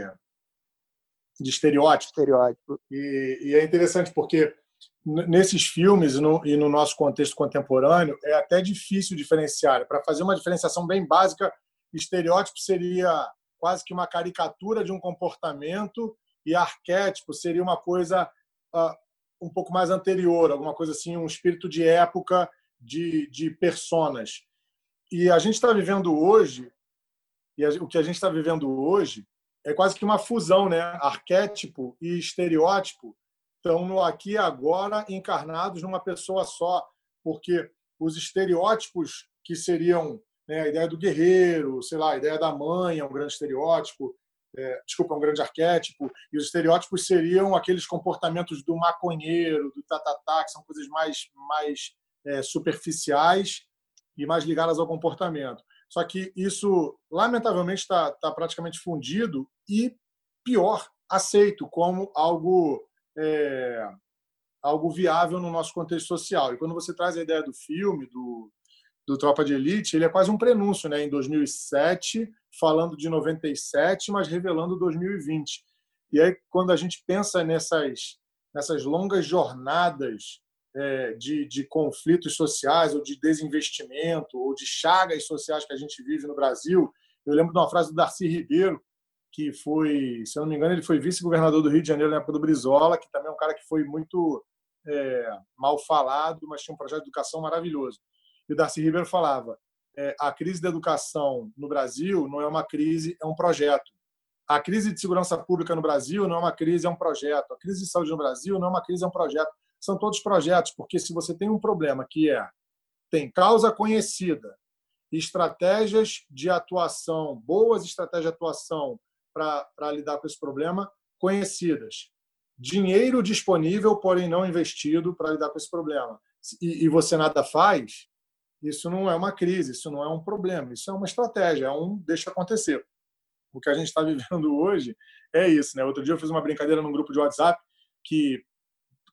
de estereótipo. estereótipo. E, e é interessante porque nesses filmes no, e no, nosso contexto contemporâneo é até difícil diferenciar. Para fazer uma diferenciação bem básica, estereótipo seria quase que uma caricatura de um comportamento e arquétipo seria uma coisa uh, um pouco mais anterior, alguma coisa assim, um espírito de época de, de personas. E a gente está vivendo hoje e o que a gente está vivendo hoje é quase que uma fusão, né? Arquétipo e estereótipo estão no aqui e agora encarnados numa pessoa só, porque os estereótipos que seriam né, a ideia do guerreiro, sei lá, a ideia da mãe é um grande estereótipo, é, desculpa, é um grande arquétipo, e os estereótipos seriam aqueles comportamentos do maconheiro, do tatatá, que são coisas mais, mais é, superficiais e mais ligadas ao comportamento. Só que isso, lamentavelmente, está tá praticamente fundido e, pior, aceito como algo, é, algo viável no nosso contexto social. E quando você traz a ideia do filme, do, do Tropa de Elite, ele é quase um prenúncio, né? Em 2007, falando de 97, mas revelando 2020. E aí, quando a gente pensa nessas, nessas longas jornadas é, de, de conflitos sociais, ou de desinvestimento, ou de chagas sociais que a gente vive no Brasil, eu lembro de uma frase do Darcy Ribeiro, que foi, se eu não me engano, ele foi vice-governador do Rio de Janeiro na época do Brizola, que também é um cara que foi muito é, mal falado, mas tinha um projeto de educação maravilhoso. E o Darcy Ribeiro falava: é, a crise da educação no Brasil não é uma crise, é um projeto. A crise de segurança pública no Brasil não é uma crise, é um projeto. A crise de saúde no Brasil não é uma crise, é um projeto. São todos projetos, porque se você tem um problema que é tem causa conhecida, estratégias de atuação, boas estratégias de atuação para lidar com esse problema conhecidas, dinheiro disponível, porém não investido para lidar com esse problema, e, e você nada faz, isso não é uma crise, isso não é um problema, isso é uma estratégia, é um deixa acontecer. O que a gente está vivendo hoje é isso. Né? Outro dia eu fiz uma brincadeira num grupo de WhatsApp que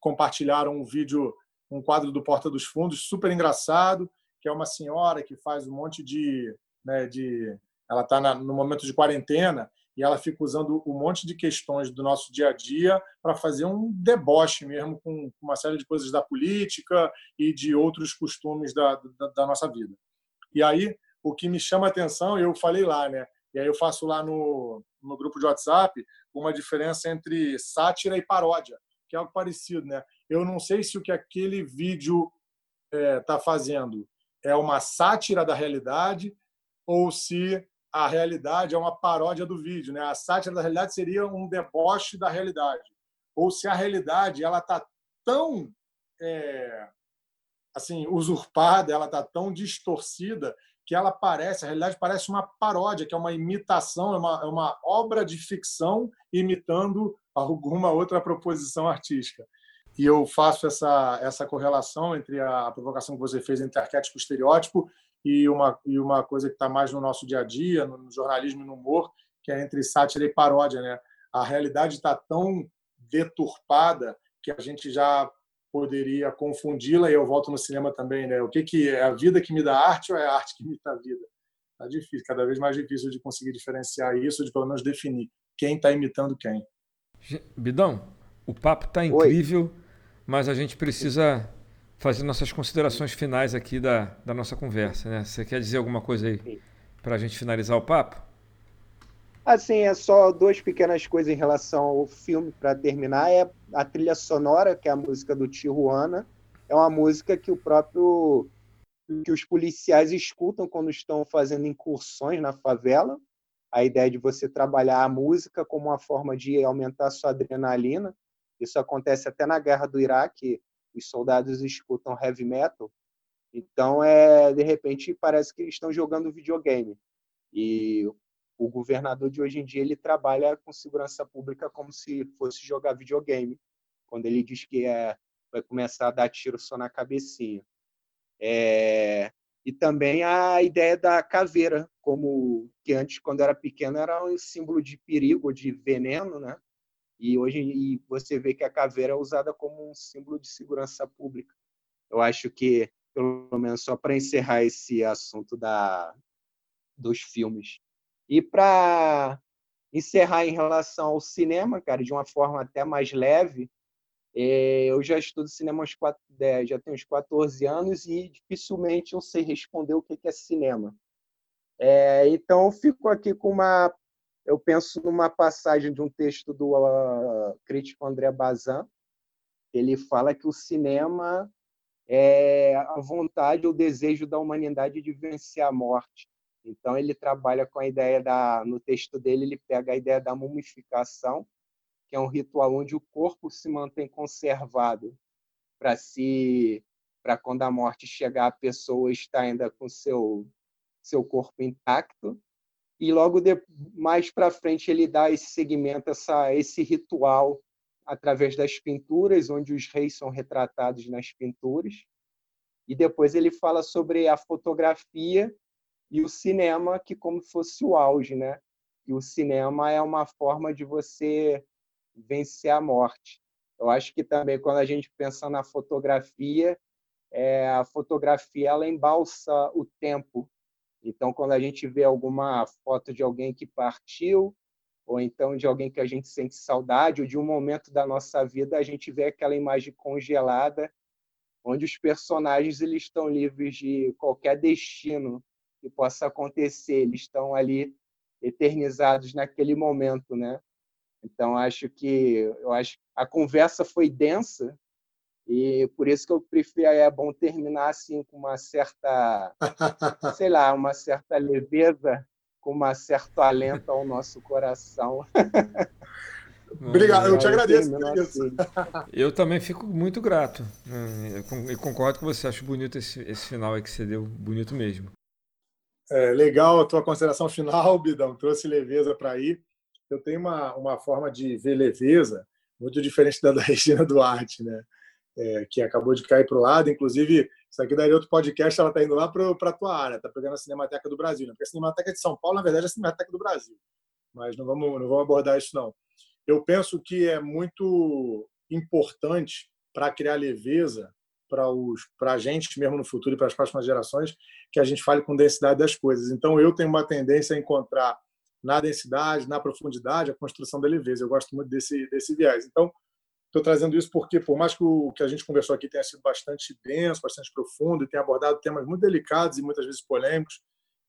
compartilharam um vídeo, um quadro do Porta dos Fundos, super engraçado, que é uma senhora que faz um monte de. Né, de ela está no momento de quarentena e ela fica usando um monte de questões do nosso dia a dia para fazer um deboche mesmo com uma série de coisas da política e de outros costumes da, da, da nossa vida. E aí, o que me chama a atenção, eu falei lá, né? E aí eu faço lá no, no grupo de WhatsApp uma diferença entre sátira e paródia, que é algo parecido, né? Eu não sei se o que aquele vídeo está é, tá fazendo é uma sátira da realidade ou se a realidade é uma paródia do vídeo, né? A sátira da realidade seria um deboche da realidade. Ou se a realidade ela está tão é, assim usurpada, ela está tão distorcida que ela parece, a realidade parece uma paródia, que é uma imitação, é uma, é uma obra de ficção imitando alguma outra proposição artística. E eu faço essa, essa correlação entre a provocação que você fez entre arquétipo e estereótipo e uma, e uma coisa que está mais no nosso dia a dia, no jornalismo e no humor, que é entre sátira e paródia. Né? A realidade está tão deturpada que a gente já poderia confundi-la, e eu volto no cinema também, né? O que, que é a vida que me dá arte ou é a arte que me dá vida? Está difícil, cada vez mais difícil de conseguir diferenciar isso, de pelo menos definir quem está imitando quem. Bidão, o papo está incrível, Oi. mas a gente precisa fazer nossas considerações finais aqui da, da nossa conversa. Né? Você quer dizer alguma coisa aí para a gente finalizar o papo? Assim, é só duas pequenas coisas em relação ao filme para terminar. É a trilha sonora, que é a música do Tijuana. É uma música que o próprio que os policiais escutam quando estão fazendo incursões na favela. A ideia de você trabalhar a música como uma forma de aumentar sua adrenalina. Isso acontece até na guerra do Iraque os soldados escutam heavy metal, então é de repente parece que eles estão jogando videogame. E o governador de hoje em dia ele trabalha com segurança pública como se fosse jogar videogame, quando ele diz que é vai começar a dar tiro só na cabecinha. É, e também a ideia da caveira, como que antes, quando era pequeno, era um símbolo de perigo, de veneno, né? E hoje e você vê que a caveira é usada como um símbolo de segurança pública. Eu acho que, pelo menos só para encerrar esse assunto da, dos filmes. E para encerrar em relação ao cinema, cara, de uma forma até mais leve, é, eu já estudo cinema quatro, é, já tenho uns 14 anos e dificilmente eu sei responder o que é cinema. É, então, eu fico aqui com uma eu penso numa passagem de um texto do uh, crítico André Bazin. Ele fala que o cinema é a vontade ou desejo da humanidade de vencer a morte. Então ele trabalha com a ideia da no texto dele ele pega a ideia da mumificação, que é um ritual onde o corpo se mantém conservado para se para quando a morte chegar a pessoa está ainda com seu seu corpo intacto e logo de, mais para frente ele dá esse segmento essa esse ritual através das pinturas onde os reis são retratados nas pinturas e depois ele fala sobre a fotografia e o cinema que como fosse o auge né e o cinema é uma forma de você vencer a morte eu acho que também quando a gente pensa na fotografia, é, a fotografia ela embalsa o tempo. Então, quando a gente vê alguma foto de alguém que partiu, ou então de alguém que a gente sente saudade, ou de um momento da nossa vida, a gente vê aquela imagem congelada, onde os personagens eles estão livres de qualquer destino que possa acontecer, eles estão ali eternizados naquele momento, né? Então acho que eu acho a conversa foi densa e por isso que eu prefiro é bom terminar assim com uma certa, sei lá, uma certa leveza, com um certo alento ao nosso coração. Obrigado, eu te agradeço. Assim. Eu também fico muito grato. Né? Eu concordo com você, acho bonito esse, esse final aí que você deu, bonito mesmo. É, legal a tua consideração final, Bidão, trouxe leveza para ir eu tenho uma, uma forma de ver leveza muito diferente da da Regina Duarte, né? É, que acabou de cair para o lado. Inclusive, isso aqui daria outro podcast, ela está indo lá para a tua área, está pegando a Cinemateca do Brasil. Né? Porque a Cinemateca de São Paulo, na verdade, é a Cinemateca do Brasil. Mas não vamos, não vamos abordar isso, não. Eu penso que é muito importante para criar leveza para a gente mesmo no futuro e para as próximas gerações que a gente fale com densidade das coisas. Então, eu tenho uma tendência a encontrar na densidade, na profundidade, a construção da leveza. Eu gosto muito desse, desse viés. Então, estou trazendo isso porque, por mais que o que a gente conversou aqui tenha sido bastante denso, bastante profundo e tenha abordado temas muito delicados e muitas vezes polêmicos,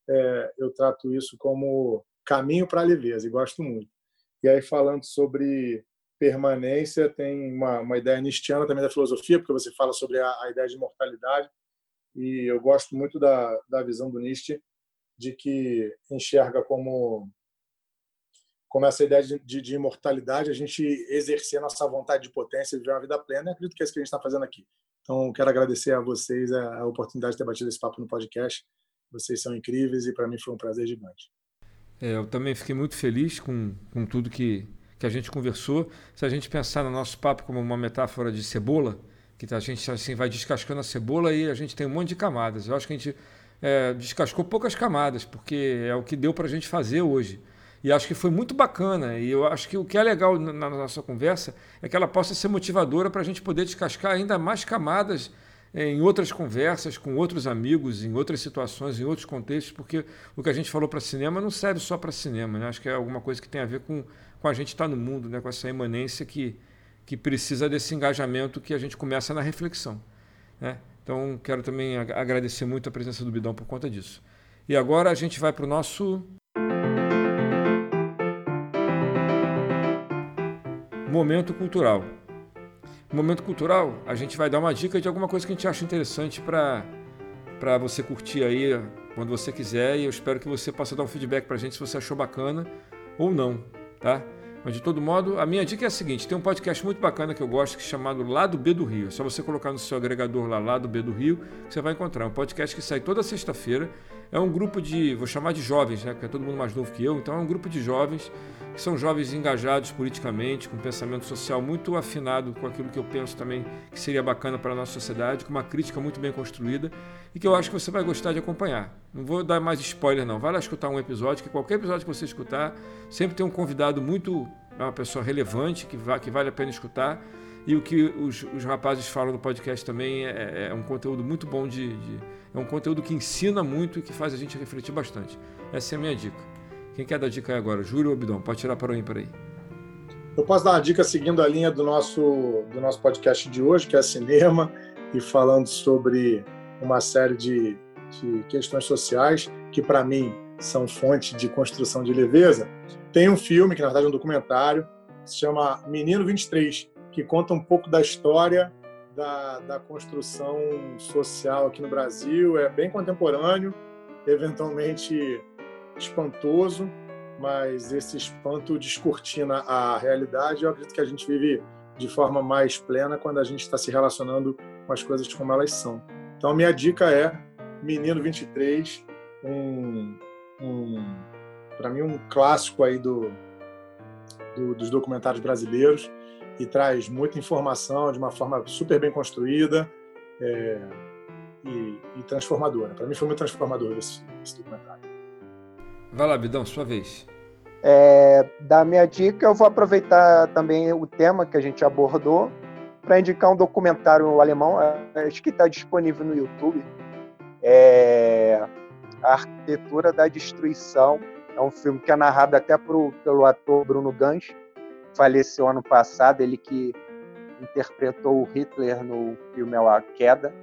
é, eu trato isso como caminho para a leveza e gosto muito. E aí, falando sobre permanência, tem uma, uma ideia nistiana também da filosofia, porque você fala sobre a, a ideia de imortalidade, e eu gosto muito da, da visão do Nietzsche, de que enxerga como como essa ideia de, de, de, imortalidade, a gente exercer a nossa vontade de potência e viver uma vida plena. Acredito que é isso que a gente está fazendo aqui. Então, quero agradecer a vocês a, a oportunidade de ter batido esse papo no podcast. Vocês são incríveis e para mim foi um prazer gigante. É, eu também fiquei muito feliz com, com tudo que, que a gente conversou. Se a gente pensar no nosso papo como uma metáfora de cebola, que a gente assim vai descascando a cebola e a gente tem um monte de camadas. Eu acho que a gente é, descascou poucas camadas, porque é o que deu para a gente fazer hoje. E acho que foi muito bacana. E eu acho que o que é legal na nossa conversa é que ela possa ser motivadora para a gente poder descascar ainda mais camadas é, em outras conversas, com outros amigos, em outras situações, em outros contextos, porque o que a gente falou para cinema não serve só para cinema. Né? Acho que é alguma coisa que tem a ver com, com a gente estar tá no mundo, né? com essa imanência que, que precisa desse engajamento que a gente começa na reflexão. Né? Então, quero também agradecer muito a presença do Bidão por conta disso. E agora a gente vai para o nosso momento cultural. Momento cultural, a gente vai dar uma dica de alguma coisa que a gente acha interessante para para você curtir aí quando você quiser e eu espero que você possa dar um feedback para a gente se você achou bacana ou não, tá? Mas de todo modo, a minha dica é a seguinte: tem um podcast muito bacana que eu gosto que é chamado Lado B do Rio. É só você colocar no seu agregador lá Lado B do Rio, que você vai encontrar. É um podcast que sai toda sexta-feira. É um grupo de, vou chamar de jovens, né? Porque é todo mundo mais novo que eu, então é um grupo de jovens que são jovens engajados politicamente, com um pensamento social muito afinado com aquilo que eu penso também que seria bacana para a nossa sociedade, com uma crítica muito bem construída e que eu acho que você vai gostar de acompanhar. Não vou dar mais spoiler, não. Vai lá escutar um episódio, que qualquer episódio que você escutar, sempre tem um convidado muito, é uma pessoa relevante, que, que vale a pena escutar. E o que os, os rapazes falam no podcast também é, é um conteúdo muito bom de, de. É um conteúdo que ensina muito e que faz a gente refletir bastante. Essa é a minha dica. Quem quer dar dica agora? Júlio ou Bidão? Pode tirar para o ímpar aí. Eu posso dar uma dica seguindo a linha do nosso, do nosso podcast de hoje, que é cinema, e falando sobre uma série de, de questões sociais que, para mim, são fonte de construção de leveza. Tem um filme, que na verdade é um documentário, que se chama Menino 23, que conta um pouco da história da, da construção social aqui no Brasil. É bem contemporâneo, eventualmente espantoso, mas esse espanto descortina a realidade. Eu acredito que a gente vive de forma mais plena quando a gente está se relacionando com as coisas como elas são. Então, minha dica é Menino 23, um, um para mim, um clássico aí do, do, dos documentários brasileiros e traz muita informação de uma forma super bem construída é, e, e, transformadora. Para mim foi muito transformador esse, esse, documentário. Vai lá, Bidão, sua vez. É, da minha dica, eu vou aproveitar também o tema que a gente abordou para indicar um documentário alemão, acho que está disponível no YouTube. É a Arquitetura da Destruição. É um filme que é narrado até pro, pelo ator Bruno Gans, faleceu ano passado, ele que interpretou o Hitler no filme A Queda,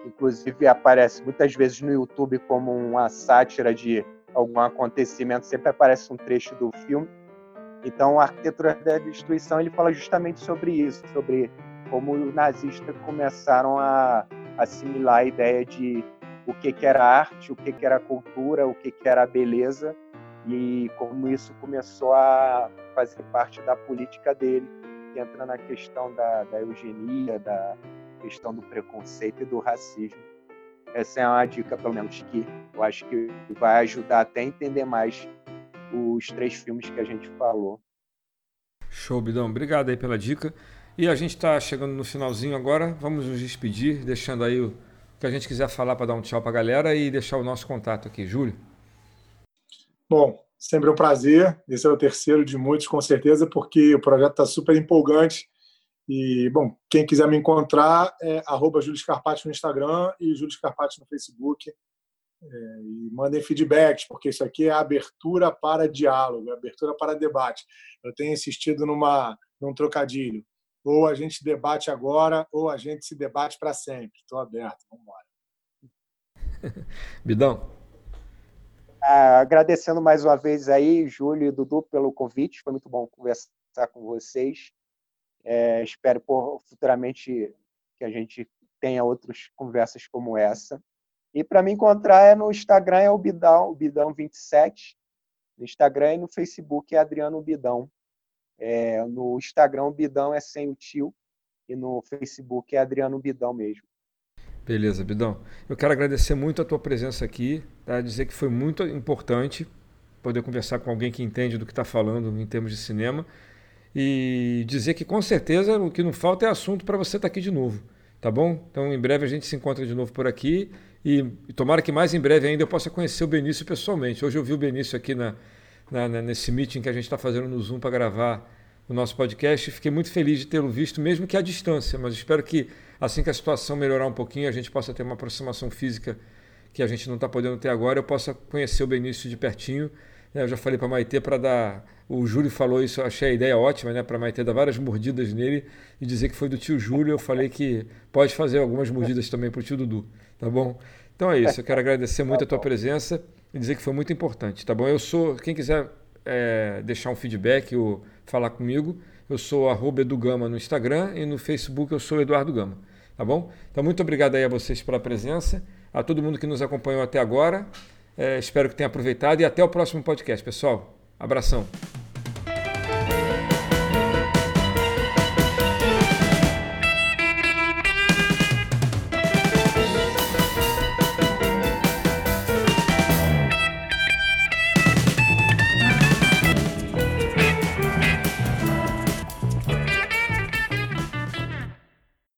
que inclusive aparece muitas vezes no YouTube como uma sátira de algum acontecimento, sempre aparece um trecho do filme. Então, a arquitetura da destruição ele fala justamente sobre isso, sobre como os nazistas começaram a assimilar a ideia de o que, que era arte, o que, que era cultura, o que, que era beleza, e como isso começou a fazer parte da política dele, que entra na questão da, da eugenia, da questão do preconceito e do racismo. Essa é uma dica, pelo menos, que eu acho que vai ajudar até a entender mais os três filmes que a gente falou. Show, Bidão. Obrigado aí pela dica. E a gente está chegando no finalzinho agora. Vamos nos despedir, deixando aí o que a gente quiser falar para dar um tchau para a galera e deixar o nosso contato aqui. Júlio? Bom, sempre um prazer. Esse é o terceiro de muitos, com certeza, porque o projeto está super empolgante. E, bom, quem quiser me encontrar é arroba Júlio Scarpati no Instagram e Júlio Scarpati no Facebook. É, e mandem feedbacks, porque isso aqui é abertura para diálogo, abertura para debate. Eu tenho insistido numa, num trocadilho. Ou a gente debate agora, ou a gente se debate para sempre. Estou aberto, vamos embora. Bidão. Ah, agradecendo mais uma vez aí, Júlio e Dudu, pelo convite. Foi muito bom conversar com vocês. É, espero por, futuramente que a gente tenha outras conversas como essa. E para me encontrar é no Instagram é o Bidão, o Bidão27. No Instagram e no Facebook é Adriano Bidão. É, no Instagram o Bidão é sem o tio e no Facebook é Adriano Bidão mesmo. Beleza, Bidão. Eu quero agradecer muito a tua presença aqui, tá? dizer que foi muito importante poder conversar com alguém que entende do que está falando em termos de cinema e dizer que com certeza o que não falta é assunto para você estar tá aqui de novo, tá bom? Então em breve a gente se encontra de novo por aqui e, e tomara que mais em breve ainda eu possa conhecer o Benício pessoalmente. Hoje eu vi o Benício aqui na, na, na nesse meeting que a gente está fazendo no Zoom para gravar o nosso podcast e fiquei muito feliz de tê-lo visto, mesmo que à distância, mas espero que assim que a situação melhorar um pouquinho, a gente possa ter uma aproximação física que a gente não está podendo ter agora, eu possa conhecer o Benício de pertinho. Né? Eu já falei para a Maitê para dar. O Júlio falou isso, eu achei a ideia ótima, né? Para a Maitê dar várias mordidas nele e dizer que foi do tio Júlio. Eu falei que pode fazer algumas mordidas também para o tio Dudu, tá bom? Então é isso, eu quero agradecer muito a tua presença e dizer que foi muito importante, tá bom? Eu sou, quem quiser é, deixar um feedback ou falar comigo, eu sou arroba Edugama no Instagram e no Facebook eu sou Eduardo Gama. Tá bom? Então, muito obrigado aí a vocês pela presença, a todo mundo que nos acompanhou até agora. É, espero que tenha aproveitado e até o próximo podcast, pessoal. Abração.